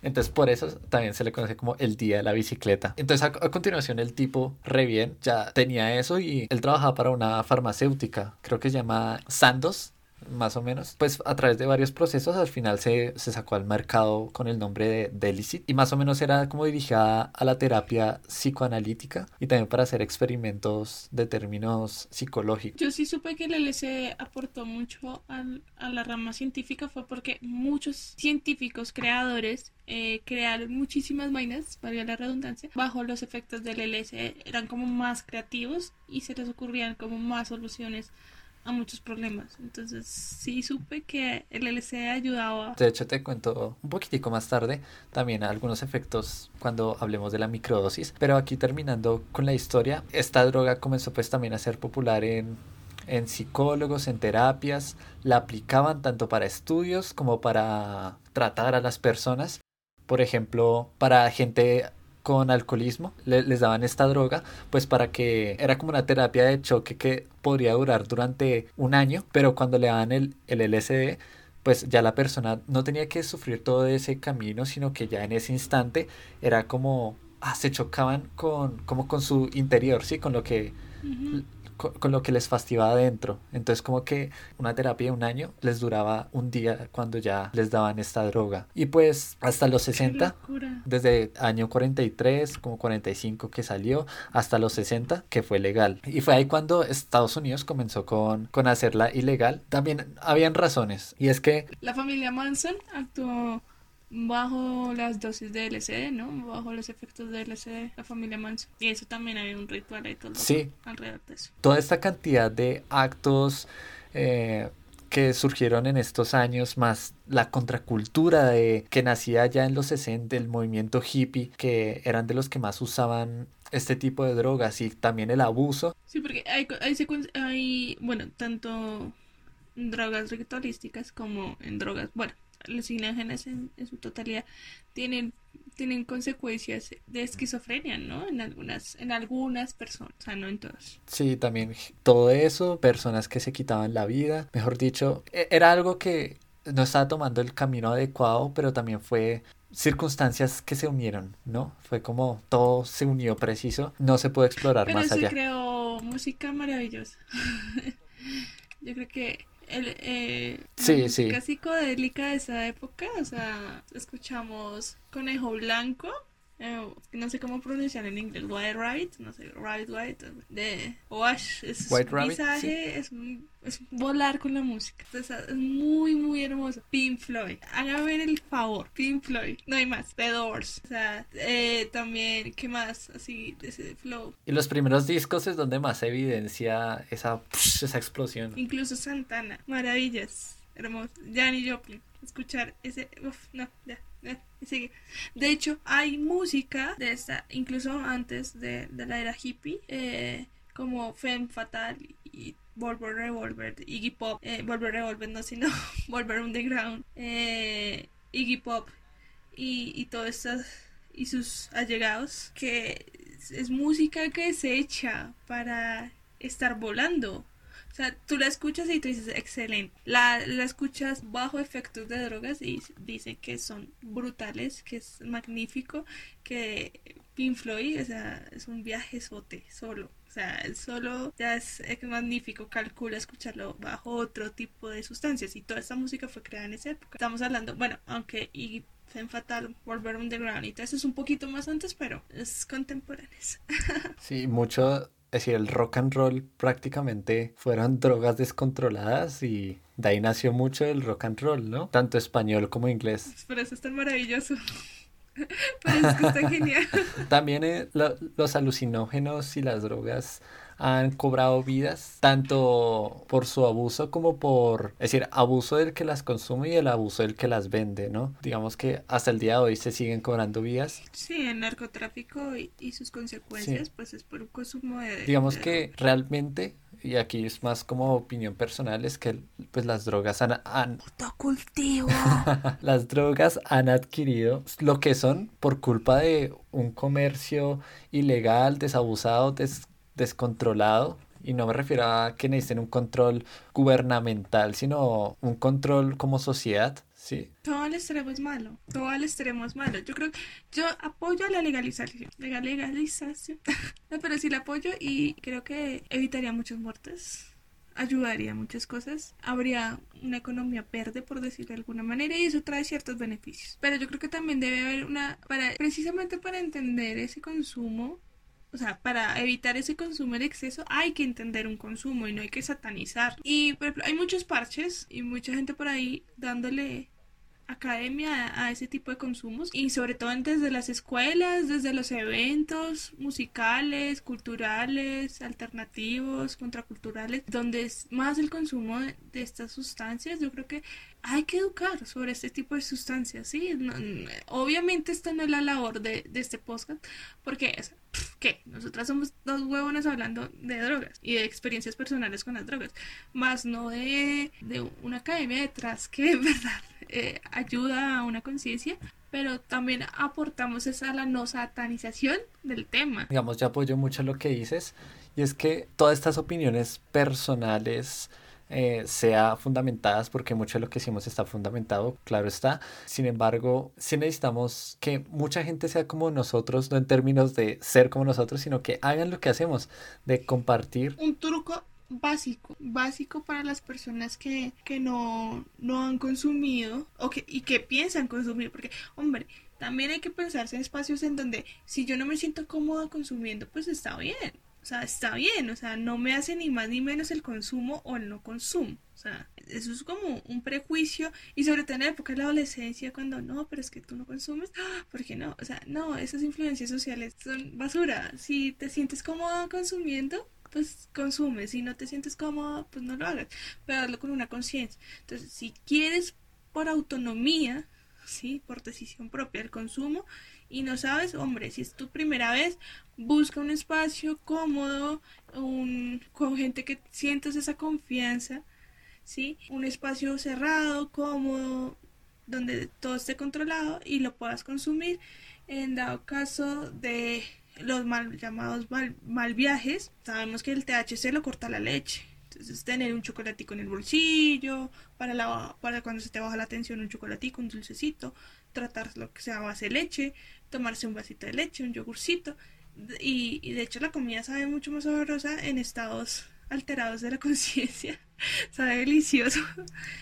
Entonces por eso también se le conoce como el día de la bicicleta. Entonces a, a, continuación el tipo, re bien, ya tenía eso y él trabajaba para una farmacéutica, creo que se llama Sandoz más o menos, pues a través de varios procesos al final se, se sacó al mercado con el nombre de Delicit y más o menos era como dirigida a la terapia psicoanalítica y también para hacer experimentos de términos psicológicos. Yo sí supe que el LSD aportó mucho al, a la rama científica fue porque muchos científicos creadores eh, crearon muchísimas vainas, valga la redundancia, bajo los efectos del LSD, eran como más creativos y se les ocurrían como más soluciones a muchos problemas. Entonces sí supe que el LSD ayudaba. De hecho te cuento un poquitico más tarde también algunos efectos cuando hablemos de la microdosis. Pero aquí terminando con la historia, esta droga comenzó pues también a ser popular en, en psicólogos, en terapias. La aplicaban tanto para estudios como para tratar a las personas. Por ejemplo, para gente con alcoholismo, le, les daban esta droga, pues para que era como una terapia de choque que podría durar durante un año, pero cuando le daban el, el LSD, pues ya la persona no tenía que sufrir todo ese camino, sino que ya en ese instante era como, ah, se chocaban con, como con su interior, ¿sí? Con lo que... con, con, lo que les fastidiaba adentro. Entonces como que una terapia de un año les duraba un día cuando ya les daban esta droga. Y pues hasta los 60, desde año 43, como 45 que salió, hasta los 60 que fue legal. Y fue ahí cuando Estados Unidos comenzó con, con hacerla ilegal. También habían razones. Y es que... La familia Manson actuó bajo las dosis de LSD, ¿no? Bajo los efectos de LSD, la familia Manson. Y eso también hay un ritual y todo sí. alrededor de eso. Toda esta cantidad de actos eh, que surgieron en estos años, más la contracultura de que nacía ya en los 60, el movimiento hippie, que eran de los que más usaban este tipo de drogas y también el abuso. Sí, porque hay, hay, hay bueno, tanto drogas ritualísticas como en drogas, bueno, alucinógenas en, en, su totalidad tienen tienen consecuencias de esquizofrenia, ¿no? En algunas en algunas personas, o sea, no en todas. Sí, también todo eso, personas que se quitaban la vida, mejor dicho, era algo que no estaba tomando el camino adecuado, pero también fue circunstancias que se unieron, ¿no? Fue como todo se unió preciso, no se puede explorar pero más se allá. creó música maravillosa. Yo creo que el, eh, Sí, la sí. de esa época, o sea, escuchamos Conejo Blanco, eh, no sé cómo pronunciar en inglés, White Rabbit, no sé, Rabbit White, de Wash, es White un Rabbit, visaje, es, un, es volar con la música, entonces es muy, muy hermoso. Pink Floyd, haga ver el favor, Pink Floyd, no hay más, The Doors, o sea, eh, también, ¿qué más? Así, de ese flow. Y los primeros discos es donde más se evidencia esa, esa explosión. Incluso Santana, maravillas, hermoso. Janis Joplin, escuchar ese, uf, no, ya, De hecho, hay música de esta, incluso antes de, de la era hippie, eh, como Femme Fatal y Volver Revolver, Iggy Pop, eh, Volver Revolver, no, sino Volver Underground, eh, Iggy Pop y, y todo estas y sus allegados, que es música que se echa para estar volando. O sea, tú la escuchas y tú dices, excelente. La, la escuchas bajo efectos de drogas y dice que son brutales, que es magnífico, que Pink Floyd, o sea, es un viaje sote, solo. O sea, solo ya es, es magnífico, calcula escucharlo bajo otro tipo de sustancias y toda esta música fue creada en esa época. Estamos hablando, bueno, aunque y Femme Fatal, Volver Underground y todo eso es un poquito más antes, pero es contemporáneos. Sí, mucho, es decir, el rock and roll prácticamente fueron drogas descontroladas y de ahí nació mucho el rock and roll, ¿no? Tanto español como inglés. Por eso es tan maravilloso. Por eso es que está genial. También eh, lo- los alucinógenos y las drogas han cobrado vidas, tanto por su abuso como por, es decir, abuso del que las consume y el abuso del que las vende, ¿no? Digamos que hasta el día de hoy se siguen cobrando vidas. Sí, el narcotráfico y, y sus consecuencias, pues es por un consumo de... Digamos de- que realmente, y aquí es más como opinión personal, es que pues las drogas han, han- Autocultivo. las drogas han adquirido lo que son por culpa de un comercio ilegal, desabusado, des- descontrolado. Y no me refiero a que necesiten un control gubernamental, sino un control como sociedad, ¿sí? Todo el extremo es malo. Todo el extremo es malo. Yo creo yo apoyo la legalización. Legalización. no, pero sí la apoyo y creo que evitaría muchas muertes. Ayudaría muchas cosas. Habría una economía verde, por decirlo de alguna manera, y eso trae ciertos beneficios. Pero yo creo que también debe haber una. para Precisamente para entender ese consumo. O sea, para evitar ese consumo en exceso hay que entender un consumo y no hay que satanizar. Y por ejemplo, hay muchos parches y mucha gente por ahí dándole academia a, ese tipo de consumos y sobre todo desde las escuelas, desde los eventos musicales, culturales, alternativos, contraculturales, donde es más el consumo de, estas sustancias, yo creo que hay que educar sobre este tipo de sustancias, ¿sí? No- obviamente esta no es la labor de, este podcast, porque es, ¿qué? Nosotras somos dos huevonas hablando de drogas y de experiencias personales con las drogas, más no de, de una academia detrás que verdad eh, ayuda a una conciencia, pero también aportamos esa la no satanización del tema. Digamos, yo apoyo mucho lo que dices, y es que todas estas opiniones personales eh, sea fundamentadas, porque mucho de lo que hicimos está fundamentado, claro está. Sin embargo, sí necesitamos que mucha gente sea como nosotros, no en términos de ser como nosotros, sino que hagan lo que hacemos, de compartir. un truco básico, básico para las personas que, que no, no han consumido o que, y que piensan consumir, porque, hombre, también hay que pensarse en espacios en donde si yo no me siento cómoda consumiendo, pues está bien. O sea, está bien, o sea, no me hace ni más ni menos el consumo o el no consumo. O sea, eso es como un prejuicio y sobre todo en la época de la adolescencia cuando no, pero es que tú no consumes, ¡ah! ¿por qué no? O sea, no, esas influencias sociales son basura. Si te sientes cómoda consumiendo, pues consume. Si no te sientes cómoda, pues no lo hagas. Pero hazlo con una conciencia. Entonces, si quieres por autonomía, sí, por decisión propia el consumo y no sabes, hombre, si es tu primera vez, busca un espacio cómodo, un, con gente que sientas esa confianza, ¿sí? Un espacio cerrado, cómodo, donde todo esté controlado y lo puedas consumir. En dado caso de los mal llamados mal, mal viajes, sabemos que el THC lo corta la leche. Entonces tener un chocolatico en el bolsillo, para, la, para cuando se te baja la tensión un chocolatico, un dulcecito, tratar lo que sea base de leche, tomarse un vasito de leche, un yogurcito. Y, de hecho la comida sabe mucho más sabrosa en estados alterados de la conciencia. Sabe delicioso.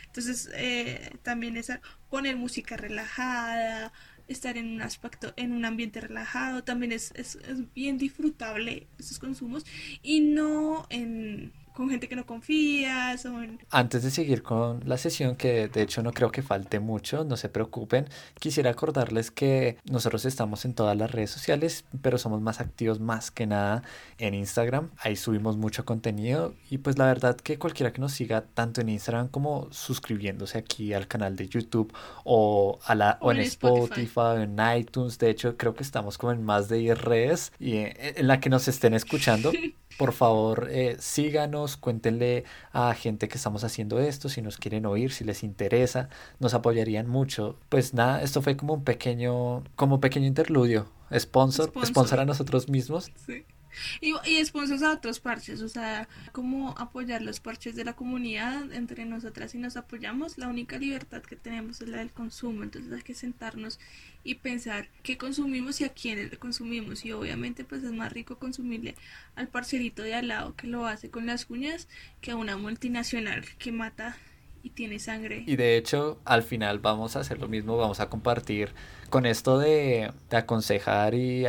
Entonces, eh, también es poner música relajada, estar en un aspecto, en un ambiente relajado, también es, es, es bien disfrutable esos consumos y no en con gente que no confías. O Antes de seguir con la sesión, que de hecho no creo que falte mucho, no se preocupen, quisiera acordarles que nosotros estamos en todas las redes sociales, pero somos más activos más que nada en Instagram. Ahí subimos mucho contenido y pues la verdad que cualquiera que nos siga tanto en Instagram como suscribiéndose aquí al canal de YouTube o, a la, o, en, Spotify. o en iTunes, de hecho creo que estamos como en más de 10 redes y en la que nos estén escuchando. por favor eh, síganos, cuéntenle a gente que estamos haciendo esto, si nos quieren oír, si les interesa, nos apoyarían mucho. Pues nada, esto fue como un pequeño, como pequeño interludio, sponsor, sponsor, sponsor a nosotros mismos. Sí. Y, y a otros parches, o sea, como apoyar los parches de la comunidad entre nosotras y nos apoyamos. La única libertad que tenemos es la del consumo, entonces hay que sentarnos y pensar qué consumimos y a quiénes le consumimos. Y obviamente pues es más rico consumirle al parcerito de al lado que lo hace con las uñas que a una multinacional que mata y tiene sangre. Y de hecho, al final vamos a hacer lo mismo, vamos a compartir con esto de, aconsejar y,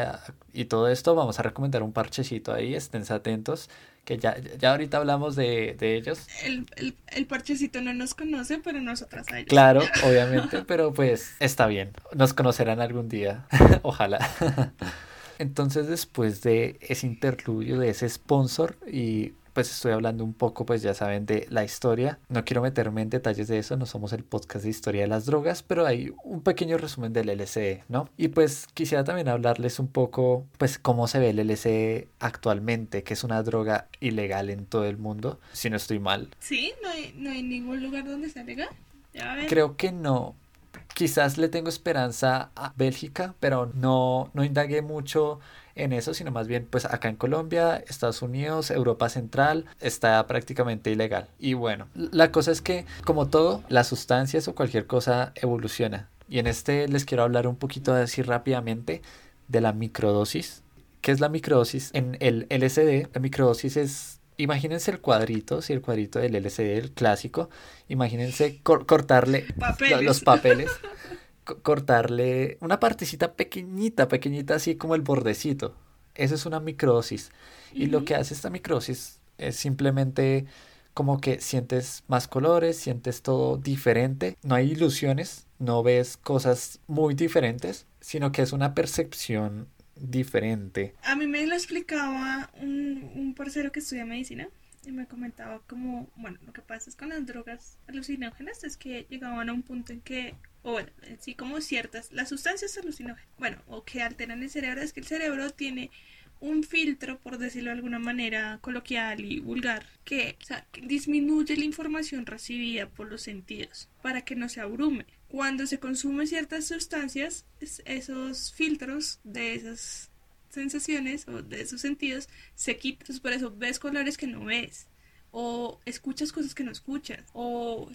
y todo esto, vamos a recomendar un parchecito ahí, estén atentos, que ya, ya ahorita hablamos de, ellos. El, el, parchecito no nos conoce, pero nosotras a ellos. Claro, obviamente, pero pues está bien, nos conocerán algún día, ojalá. Entonces después de ese interludio, de ese sponsor y pues estoy hablando un poco, pues ya saben, de la historia. No quiero meterme en detalles de eso, no somos el podcast de historia de las drogas, pero hay un pequeño resumen del LSD, ¿no? Y pues quisiera también hablarles un poco, pues cómo se ve el LSD actualmente, que es una droga ilegal en todo el mundo, si no estoy mal. Sí, no hay, no hay ningún lugar donde sea legal. Creo que no. Quizás le tengo esperanza a Bélgica, pero no, no indagué mucho en eso, sino más bien pues acá en Colombia, Estados Unidos, Europa Central, está prácticamente ilegal. Y bueno, la cosa es que como todo, las sustancias o cualquier cosa evoluciona. Y en este les quiero hablar un poquito así rápidamente de la microdosis. ¿Qué es la microdosis? En el LSD, la microdosis es imagínense el cuadrito, si el cuadrito del LCD, el clásico, imagínense cortarle los papeles cortarle una partecita pequeñita, pequeñita, así como el bordecito. Eso es una microsis. Y lo que hace esta microsis es simplemente como que sientes más colores, sientes todo diferente. No hay ilusiones, no ves cosas muy diferentes, sino que es una percepción diferente. A mí me lo explicaba un, un parcero que estudia medicina y me comentaba como, bueno, lo que pasa es con las drogas alucinógenas es que llegaban a un punto en que o bueno, sí como ciertas, las sustancias alucinógenas, bueno, o que alteran el cerebro, es que el cerebro tiene un filtro, por decirlo de alguna manera coloquial y vulgar, que, disminuye la información recibida por los sentidos para que no se abrume. Cuando se consumen ciertas sustancias, esos filtros de esas sensaciones o de esos sentidos se quitan. por eso ves colores que no ves o escuchas cosas que no escuchas, o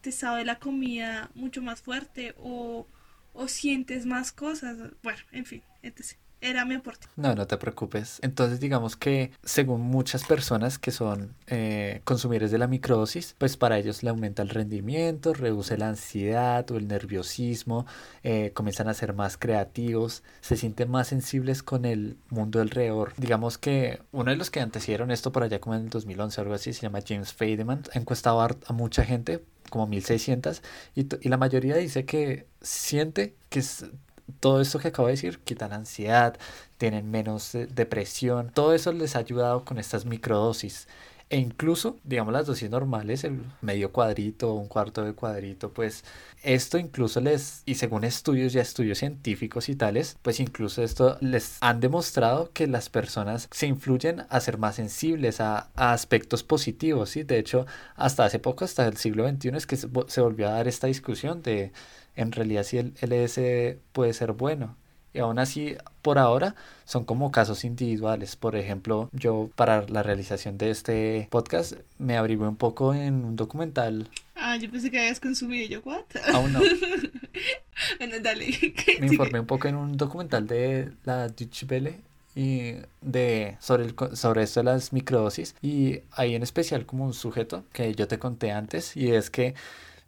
te sabe la comida mucho más fuerte, o, o sientes más cosas, bueno, en fin, etc era mi aporte. No, no te preocupes. Entonces digamos que según muchas personas que son eh, consumidores de la microdosis, pues para ellos le aumenta el rendimiento, reduce la ansiedad o el nerviosismo, eh, comienzan a ser más creativos, se sienten más sensibles con el mundo alrededor. Digamos que uno de los que antecedieron esto por allá como en el 2011 o algo así se llama James Fademan, ha encuestado a mucha gente como 1600 y, y la mayoría dice que siente que todo esto que acabo de decir quita la ansiedad, tienen menos eh, depresión, todo eso les ha ayudado con estas microdosis. E incluso, digamos, las dosis normales, el medio cuadrito un cuarto de cuadrito, pues esto incluso les, y según estudios ya estudios científicos y tales, pues incluso esto les han demostrado que las personas se influyen a ser más sensibles a, aspectos positivos, ¿sí? De hecho, hasta hace poco, hasta el siglo XXI, es que se volvió a dar esta discusión de en realidad si el LS puede ser bueno. Y aún así, por ahora, son como casos individuales. Por ejemplo, yo para la realización de este podcast me abrigué un poco en un documental. Ah, yo pensé que habías consumido yo, ¿what? Aún no. bueno, dale. me informé un poco en un documental de la Deutsche Welle y de sobre, el, sobre esto de las microdosis y hay en especial como un sujeto que yo te conté antes y es que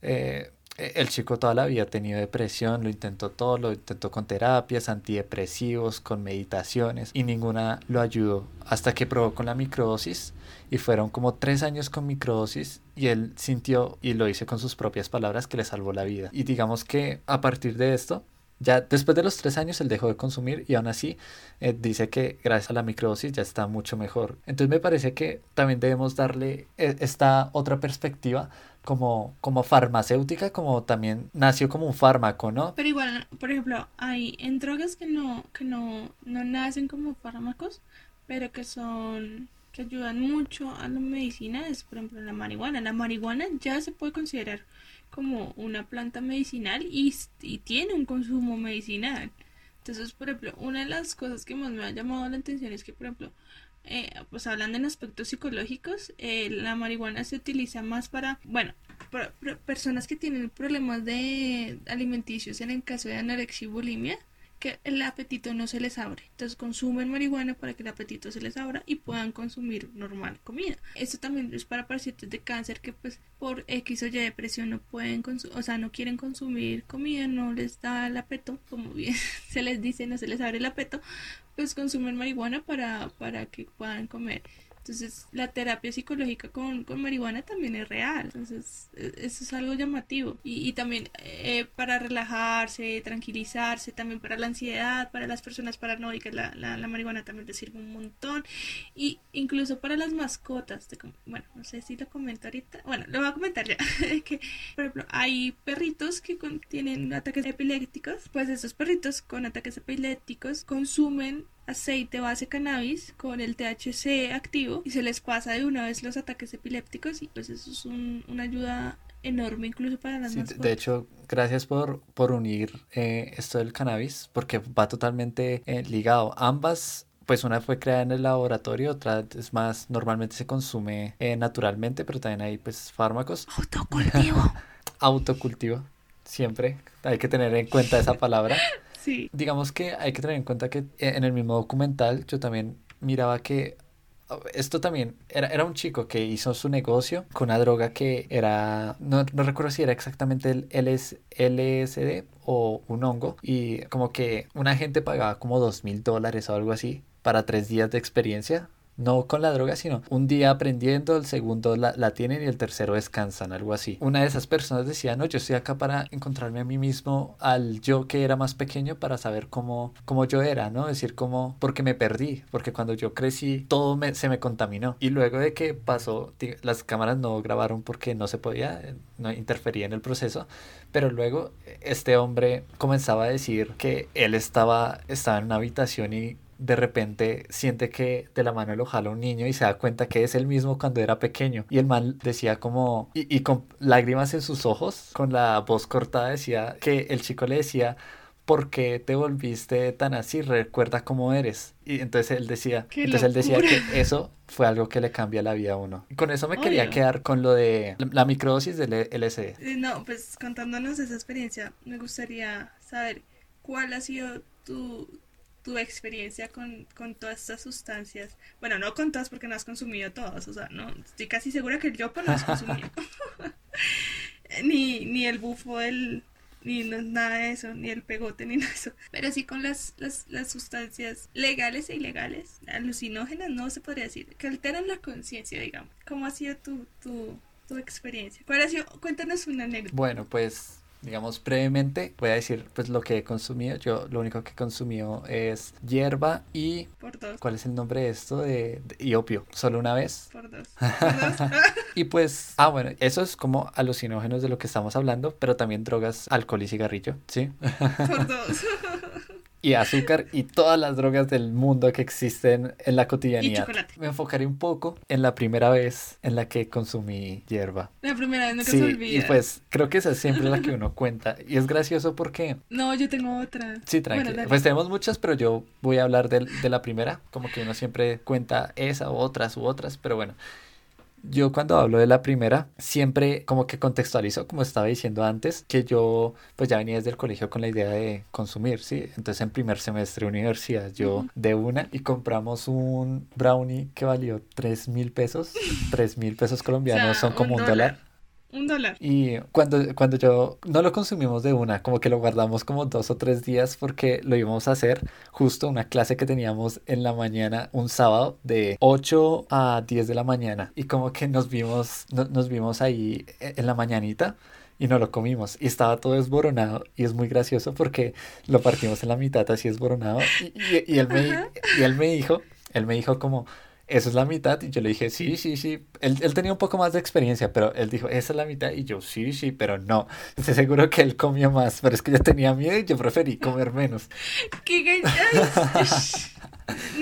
eh, el chico toda la vida ha tenido depresión, lo intentó todo, lo intentó con terapias, antidepresivos, con meditaciones y ninguna lo ayudó hasta que probó con la microdosis y fueron como tres años con microdosis y él sintió y lo hice con sus propias palabras que le salvó la vida. Y digamos que a partir de esto ya después de los tres años él dejó de consumir y aún así eh, dice que gracias a la microdosis ya está mucho mejor. Entonces me parece que también debemos darle eh, esta otra perspectiva como, como farmacéutica, como también nació como un fármaco, ¿no? Pero igual, por ejemplo, hay en drogas que no, que no, no nacen como fármacos, pero que son que ayudan mucho a la medicina es por ejemplo la marihuana. La marihuana ya se puede considerar como una planta medicinal y, y tiene un consumo medicinal. Entonces, por ejemplo, una de las cosas que más me ha llamado la atención es que, por ejemplo, eh, pues hablando en aspectos psicológicos, eh, la marihuana se utiliza más para, bueno, personas que tienen problemas de alimenticios en el caso de anorexia y bulimia, que el apetito no se les abre. Entonces consumen marihuana para que el apetito se les abra y puedan consumir normal comida. Esto también es para pacientes de cáncer que pues por X o Y depresión no pueden o sea, no quieren consumir comida, no les da el apeto, como bien se les dice, no se les abre el apeto, pues consumen marihuana para, para que puedan comer. Entonces, la terapia psicológica con, con marihuana también es real. Entonces, e, eso es algo llamativo. Y, y también eh, para relajarse, tranquilizarse, también para la ansiedad, para las personas paranoicas, la, la, la marihuana también te sirve un montón. Y incluso para las mascotas. bueno, no sé si lo comento ahorita. Bueno, lo voy a comentar ya. que, por ejemplo, hay perritos que tienen ataques epilépticos. Pues esos perritos con ataques epilépticos consumen aceite base cannabis con el THC activo y se les pasa de una vez los ataques epilépticos y pues eso es una ayuda enorme incluso para las sí, De hecho, gracias por, por unir eh, esto del cannabis porque va totalmente eh, ligado. Ambas pues una fue creada en el laboratorio, otra es más, normalmente se consume eh, naturalmente, pero también hay pues fármacos. Autocultivo. Autocultivo, siempre hay que tener en cuenta esa palabra. Digamos que hay que tener en cuenta que eh, en el mismo documental yo también miraba que esto también era, era un chico que hizo su negocio con una droga que era, no, no recuerdo si era exactamente el LS, LSD o un hongo, y como que una gente pagaba como dos mil dólares o algo así para tres días de experiencia no con la droga, sino un día aprendiendo, el segundo la, la, tienen y el tercero descansan, algo así. Una de esas personas decía, no, yo estoy acá para encontrarme a mí mismo, al yo que era más pequeño, para saber cómo, cómo yo era, ¿no? decir, cómo, porque me perdí, porque cuando yo crecí todo me, se me contaminó. Y luego de que pasó, las cámaras no grabaron porque no se podía, no interfería en el proceso, pero luego este hombre comenzaba a decir que él estaba, estaba en una habitación y de repente siente que de la mano lo jala un niño y se da cuenta que es el mismo cuando era pequeño. Y el man decía como, y, y con lágrimas en sus ojos, con la voz cortada, decía que el chico le decía, ¿por qué te volviste tan así? Recuerda cómo eres. Y entonces él decía, entonces él decía que eso fue algo que le cambia la vida a uno. Y con eso me quería quedar con lo de la microdosis del LSD. Eh, no, pues contándonos esa experiencia, me gustaría saber cuál ha sido tu, tu experiencia con, todas estas sustancias. Bueno, no con todas porque no has consumido todas, o sea, no, estoy casi segura que yo pues no has consumido. ni, ni el bufo del, ni nada de eso, ni el pegote, ni nada de eso. Pero sí con las, las, las sustancias legales e ilegales, alucinógenas, no se podría decir, que alteran la conciencia, digamos. ¿Cómo ha sido tu, tu, tu experiencia? ¿Cuál ha sido? Cuéntanos una anécdota. Bueno, pues digamos brevemente, voy a decir pues lo que he consumido. Yo lo único que he consumido es hierba y... Por dos. ¿Cuál es el nombre de esto? De, y opio. Solo una vez. Por dos. y pues, ah bueno, eso es como alucinógenos de lo que estamos hablando, pero también drogas, alcohol y cigarrillo, ¿sí? Por dos y azúcar y todas las drogas del mundo que existen en la cotidianidad. Me enfocaré un poco en la primera vez en la que consumí hierba. La primera vez, nunca se olvida. Y pues creo que esa es siempre la que uno cuenta. Y es gracioso porque... No, yo tengo otra. Sí, tranquilo. pues tenemos muchas, pero yo voy a hablar de, de la primera. Como que uno siempre cuenta esa u otras u otras, pero bueno. Yo cuando hablo de la primera, siempre como que contextualizo, como estaba diciendo antes, que yo pues ya venía desde el colegio con la idea de consumir, ¿sí? Entonces en primer semestre de universidad yo de una y compramos un brownie que valió 3 mil pesos, 3 mil pesos colombianos son como un dólar. Un dólar. Y cuando, cuando yo no lo consumimos de una, como que lo guardamos como dos o tres días porque lo íbamos a hacer justo una clase que teníamos en la mañana, un sábado de 8 a 10 de la mañana. Y como que nos vimos, nos vimos ahí en la mañanita y no lo comimos. Y estaba todo desboronado y es muy gracioso porque lo partimos en la mitad así desboronado. Y, y, él, me, y él me dijo, él me dijo como esa es la mitad. Y yo le dije, sí, sí, sí. Él, él, tenía un poco más de experiencia, pero él dijo, esa es la mitad. Y yo, sí, sí, pero no. Estoy seguro que él comió más, pero es que yo tenía miedo y yo preferí comer menos. ¡Qué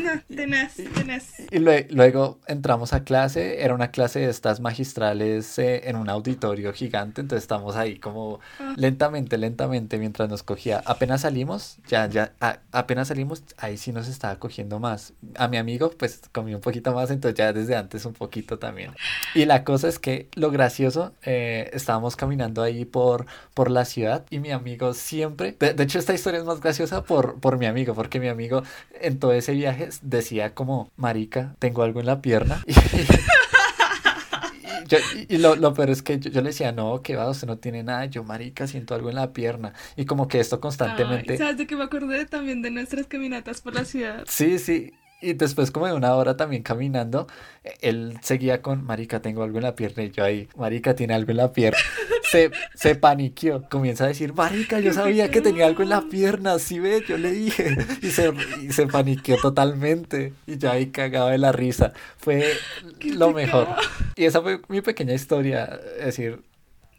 No, tenaz, tenaz. Y luego entramos a clase, era una clase de estas magistrales eh, en un auditorio gigante, entonces estamos ahí como ah. lentamente, lentamente mientras nos cogía. Apenas salimos, ya, ya, apenas salimos, ahí sí nos estaba cogiendo más. A mi amigo pues comí un poquito más, entonces ya desde antes un poquito también. Y la cosa es que lo gracioso, eh, estábamos caminando ahí por, por la ciudad y mi amigo siempre, de, de, hecho esta historia es más graciosa por, por mi amigo, porque mi amigo en todo ese viajes decía como, marica, tengo algo en la pierna. y, lo, lo, peor es que yo, le decía, no, que va, usted no tiene nada. Yo, marica, siento algo en la pierna. Y como que esto constantemente. ¿Sabes de que me acordé también de nuestras caminatas por la ciudad? Sí, sí. Y después como de una hora también caminando, él seguía con, marica, tengo algo en la pierna. Y yo ahí, marica, tiene algo en la pierna. Se, se paniqueó. Comienza a decir, marica, yo sabía que tenía algo en la pierna. Sí, ve, yo le dije. Y se, y se paniqueó totalmente. Y yo ahí cagaba de la risa. Fue lo mejor. Y esa fue mi pequeña historia. Es decir,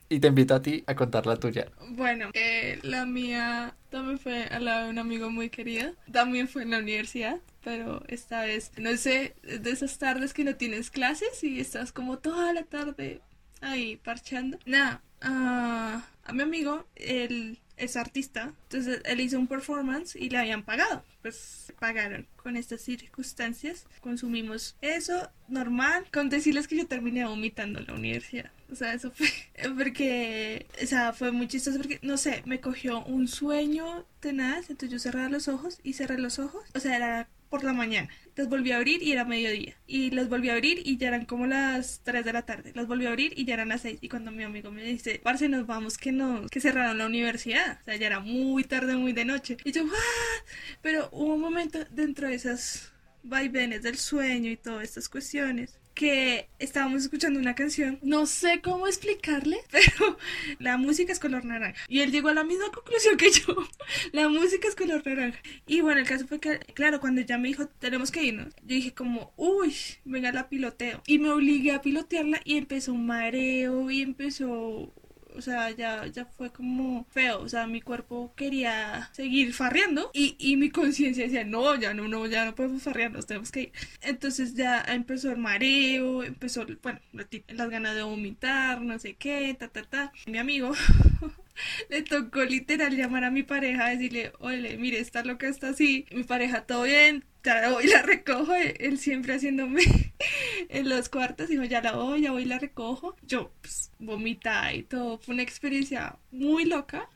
y te invito a ti a contar la tuya. Bueno, eh, la mía también fue al lado de un amigo muy querido. También fue en la universidad, pero esta vez, no sé, de esas tardes que no tienes clases y estás como toda la tarde ahí parchando. Nada, a mi amigo, él es artista, entonces él hizo un performance y le habían pagado. Pues pagaron con estas circunstancias. Consumimos eso, normal. Con decirles que yo terminé vomitando en la universidad. O sea, eso fue porque, o sea, fue muy chistoso porque, no sé, me cogió un sueño tenaz, entonces yo cerraba los ojos y cerré los ojos. O sea, era por la mañana. Las volví a abrir y era mediodía. Y las volví a abrir y ya eran como las 3 de la tarde. Las volví a abrir y ya eran las 6. Y cuando mi amigo me dice, parce, nos vamos, que no, que cerraron la universidad. O sea, ya era muy tarde, muy de noche. Y yo, ¡ah! Pero hubo un momento dentro de esas vaivenes del sueño y todas estas cuestiones que estábamos escuchando una canción, no sé cómo explicarle, pero la música es color naranja. Y él llegó a la misma conclusión que yo, la música es color naranja. Y bueno, el caso fue que, claro, cuando ya me dijo, tenemos que irnos, yo dije como, uy, venga, la piloteo. Y me obligué a pilotearla y empezó un mareo y empezó o sea, ya, ya fue como feo, o sea, mi cuerpo quería seguir farreando y, y mi conciencia decía, no, ya no, no, ya no podemos farrear, tenemos que ir. Entonces ya empezó el mareo, empezó, bueno, las ganas de vomitar, no sé qué, ta, ta, ta. Mi amigo le tocó literal llamar a mi pareja, decirle, oye, mire, está loca, está así, mi pareja, todo bien, ya voy, la recojo, él siempre haciéndome en los cuartos, dijo, ya la voy, ya voy, la recojo. Yo, pues, vomita y todo, fue una experiencia muy loca,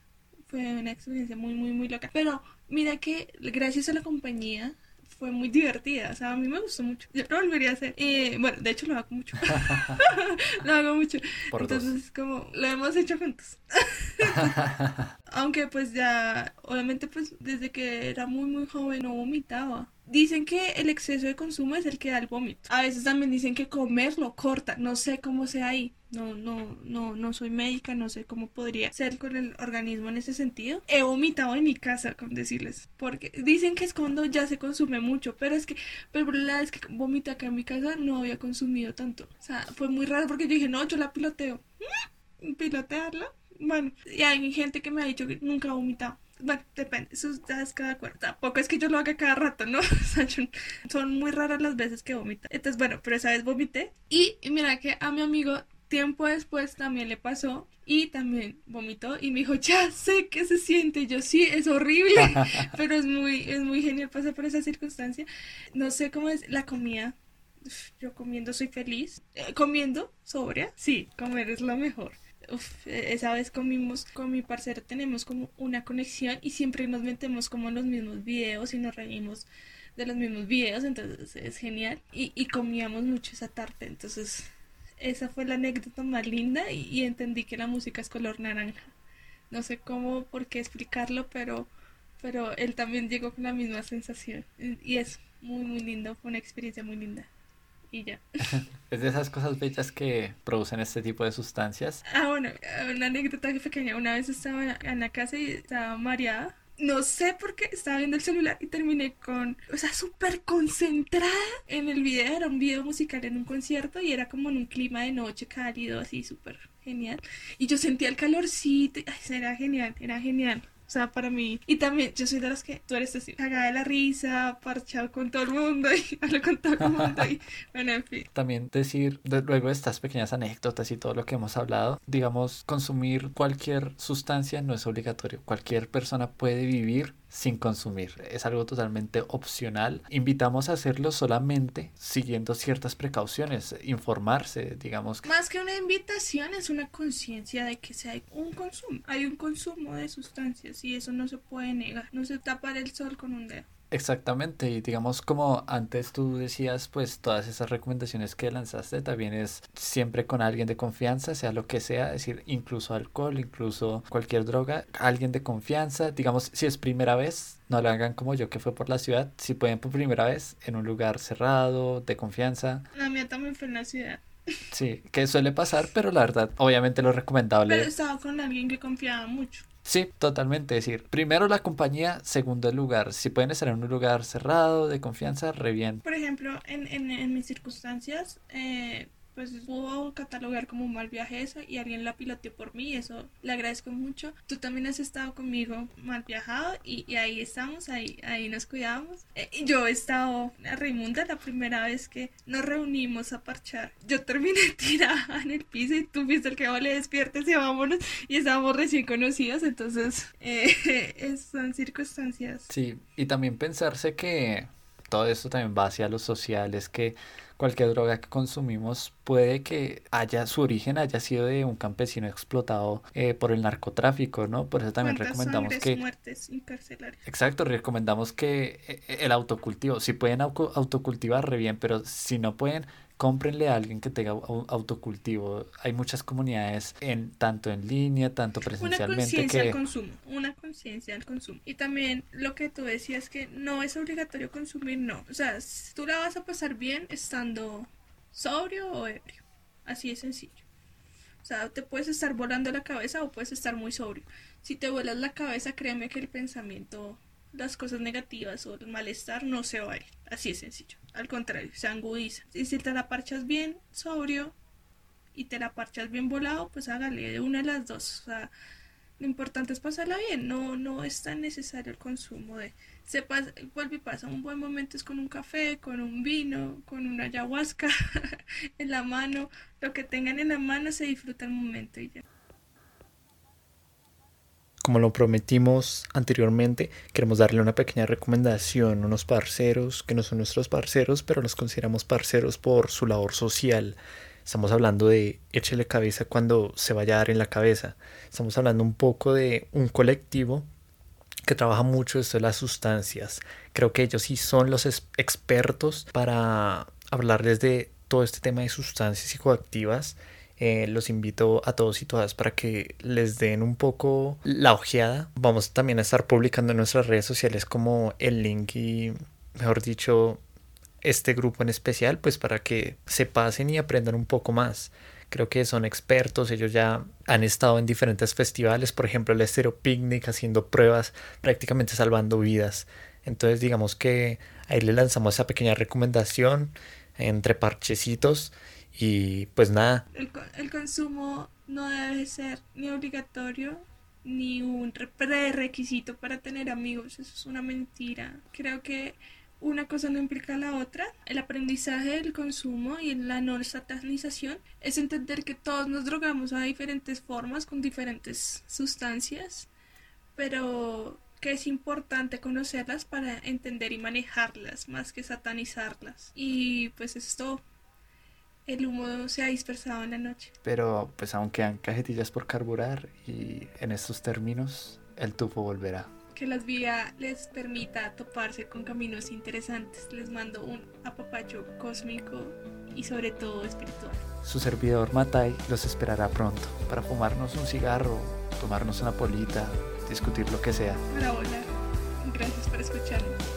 fue una experiencia muy, muy, muy loca. Pero mira que gracias a la compañía fue muy divertida, o sea, a mí me gustó mucho. Yo lo volvería a hacer. Y bueno, de hecho lo hago mucho. lo hago mucho. Entonces, como lo hemos hecho juntos. Aunque pues ya, obviamente pues desde que era muy muy joven no vomitaba. Dicen que el exceso de consumo es el que da el vómito. A veces también dicen que comer lo corta. No sé cómo sea ahí. No, no, no, no soy médica, no sé cómo podría ser con el organismo en ese sentido. He vomitado en mi casa, con decirles. Porque dicen que es cuando ya se consume mucho. Pero es que, pero la es que vomita acá en mi casa no había consumido tanto. O sea, fue muy raro porque yo dije, no, yo la piloteo. ¿Mm? ¿Pilotearla? Bueno, y hay gente que me ha dicho que nunca ha vomitado. Bueno, depende, eso es cada cuarto. Tampoco es que yo lo haga cada rato, ¿no? son muy raras las veces que vomita. Entonces, bueno, pero esa vez vomité. Y mira que a mi amigo tiempo después también le pasó y también vomitó y me dijo, ya sé qué se siente. yo sí, es horrible, pero es muy, es muy genial pasar por esa circunstancia. No sé cómo es la comida yo comiendo soy feliz. Eh, comiendo, sobria, sí, comer es lo mejor. Uf, esa vez comimos con mi parcero, tenemos como una conexión y siempre nos metemos como en los mismos videos y nos reímos de los mismos videos, entonces es genial. Y, y comíamos mucho esa tarde, entonces esa fue la anécdota más linda y, y entendí que la música es color naranja. No sé cómo, por qué explicarlo, pero, pero él también llegó con la misma sensación. Y es muy, muy lindo, fue una experiencia muy linda. Y ya. es de esas cosas bellas que producen este tipo de sustancias. Ah, bueno, una anécdota pequeña. Una vez estaba en la casa y estaba mareada. No sé por qué estaba viendo el celular y terminé con, o sea, súper concentrada en el video. Era un video musical en un concierto y era como en un clima de noche cálido, así súper genial. Y yo sentía el calorcito. Ay, era genial, era genial. O sea, para mí. Y también, yo soy de las que tú eres así, cagada de la risa, parchado con todo el mundo y hablo con todo el mundo. Y bueno, en fin. También decir, luego de estas pequeñas anécdotas y todo lo que hemos hablado, digamos, consumir cualquier sustancia no es obligatorio. Cualquier persona puede vivir sin consumir. Es algo totalmente opcional. Invitamos a hacerlo solamente siguiendo ciertas precauciones, informarse, digamos. Más que una invitación es una conciencia de que si hay un consumo, hay un consumo de sustancias y eso no se puede negar. No se tapa el sol con un dedo. Exactamente, y digamos como antes tú decías, pues todas esas recomendaciones que lanzaste también es siempre con alguien de confianza, sea lo que sea, es decir, incluso alcohol, incluso cualquier droga, alguien de confianza, digamos, si es primera vez, no lo hagan como yo que fue por la ciudad, si pueden por primera vez en un lugar cerrado, de confianza. La mía también fue en la ciudad. Sí, que suele pasar, pero la verdad, obviamente lo recomendable. Pero estaba con alguien que confiaba mucho. Sí, totalmente. Es decir, primero la compañía, segundo el lugar. Si pueden estar en un lugar cerrado, de confianza, re bien. Por ejemplo, en, en, en mis circunstancias, eh, pues pudo catalogar como un mal viaje eso y alguien la piloteó por mí, eso le agradezco mucho. Tú también has estado conmigo mal viajado y, ahí estamos, ahí, ahí nos cuidamos. Eh, yo he estado a Raimunda la primera vez que nos reunimos a parchar. Yo terminé tirada en el piso y tú viste el que vale despiertes y vámonos y estábamos recién conocidos, entonces eh, son circunstancias. Sí, y también pensarse que todo esto también va hacia lo social, es que cualquier droga que consumimos puede que haya su origen haya sido de un campesino explotado eh, por el narcotráfico, ¿no? Por eso también recomendamos que muertes Exacto, recomendamos que eh, el autocultivo, si pueden autocultivar re bien, pero si no pueden cómprenle a alguien que tenga autocultivo. Hay muchas comunidades en tanto en línea, tanto presencialmente. Una conciencia al consumo, una conciencia al consumo. Y también lo que tú decías que no es obligatorio consumir, no. O sea, tú la vas a pasar bien estando sobrio o ebrio. Así de sencillo. O sea, te puedes estar volando la cabeza o puedes estar muy sobrio. Si te vuelas la cabeza, créeme que el pensamiento las cosas negativas o el malestar no se va a ir. Así es sencillo. Al contrario, se agudiza. Y si te la parchas bien sobrio y te la parchas bien volado, pues hágale de una de las dos. O sea, lo importante es pasarla bien. No, no es tan necesario el consumo de. Se pasa, vuelve y pasa. Un buen momento es con un café, con un vino, con una ayahuasca en la mano. Lo que tengan en la mano se disfruta el momento y ya como lo prometimos anteriormente, queremos darle una pequeña recomendación a unos parceros que no son nuestros parceros, pero los consideramos parceros por su labor social. Estamos hablando de échele cabeza cuando se vaya a dar en la cabeza. Estamos hablando un poco de un colectivo que trabaja mucho esto de las sustancias. Creo que ellos sí son los expertos para hablarles de todo este tema de sustancias psicoactivas eh, los invito a todos y todas para que les den un poco la ojeada. Vamos también a estar publicando en nuestras redes sociales como el link y, mejor dicho, este grupo en especial, pues para que se pasen y aprendan un poco más. Creo que son expertos, ellos ya han estado en diferentes festivales, por ejemplo el Estero Picnic haciendo pruebas, prácticamente salvando vidas. Entonces digamos que ahí le lanzamos esa pequeña recomendación entre parchecitos y pues nada. El, consumo no debe ser ni obligatorio ni un prerequisito para tener amigos. Eso es una mentira. Creo que una cosa no implica la otra. El aprendizaje del consumo y la no satanización es entender que todos nos drogamos a diferentes formas, con diferentes sustancias, pero que es importante conocerlas para entender y manejarlas más que satanizarlas. Y pues eso es todo. El humo se ha dispersado en la noche. Pero pues aún quedan cajetillas por carburar y en estos términos el tufo volverá. Que las vías les permita toparse con caminos interesantes. Les mando un apapacho cósmico y sobre todo espiritual. Su servidor Matai los esperará pronto para fumarnos un cigarro, tomarnos una polita, discutir lo que sea. Hola, hola. Gracias por escucharnos.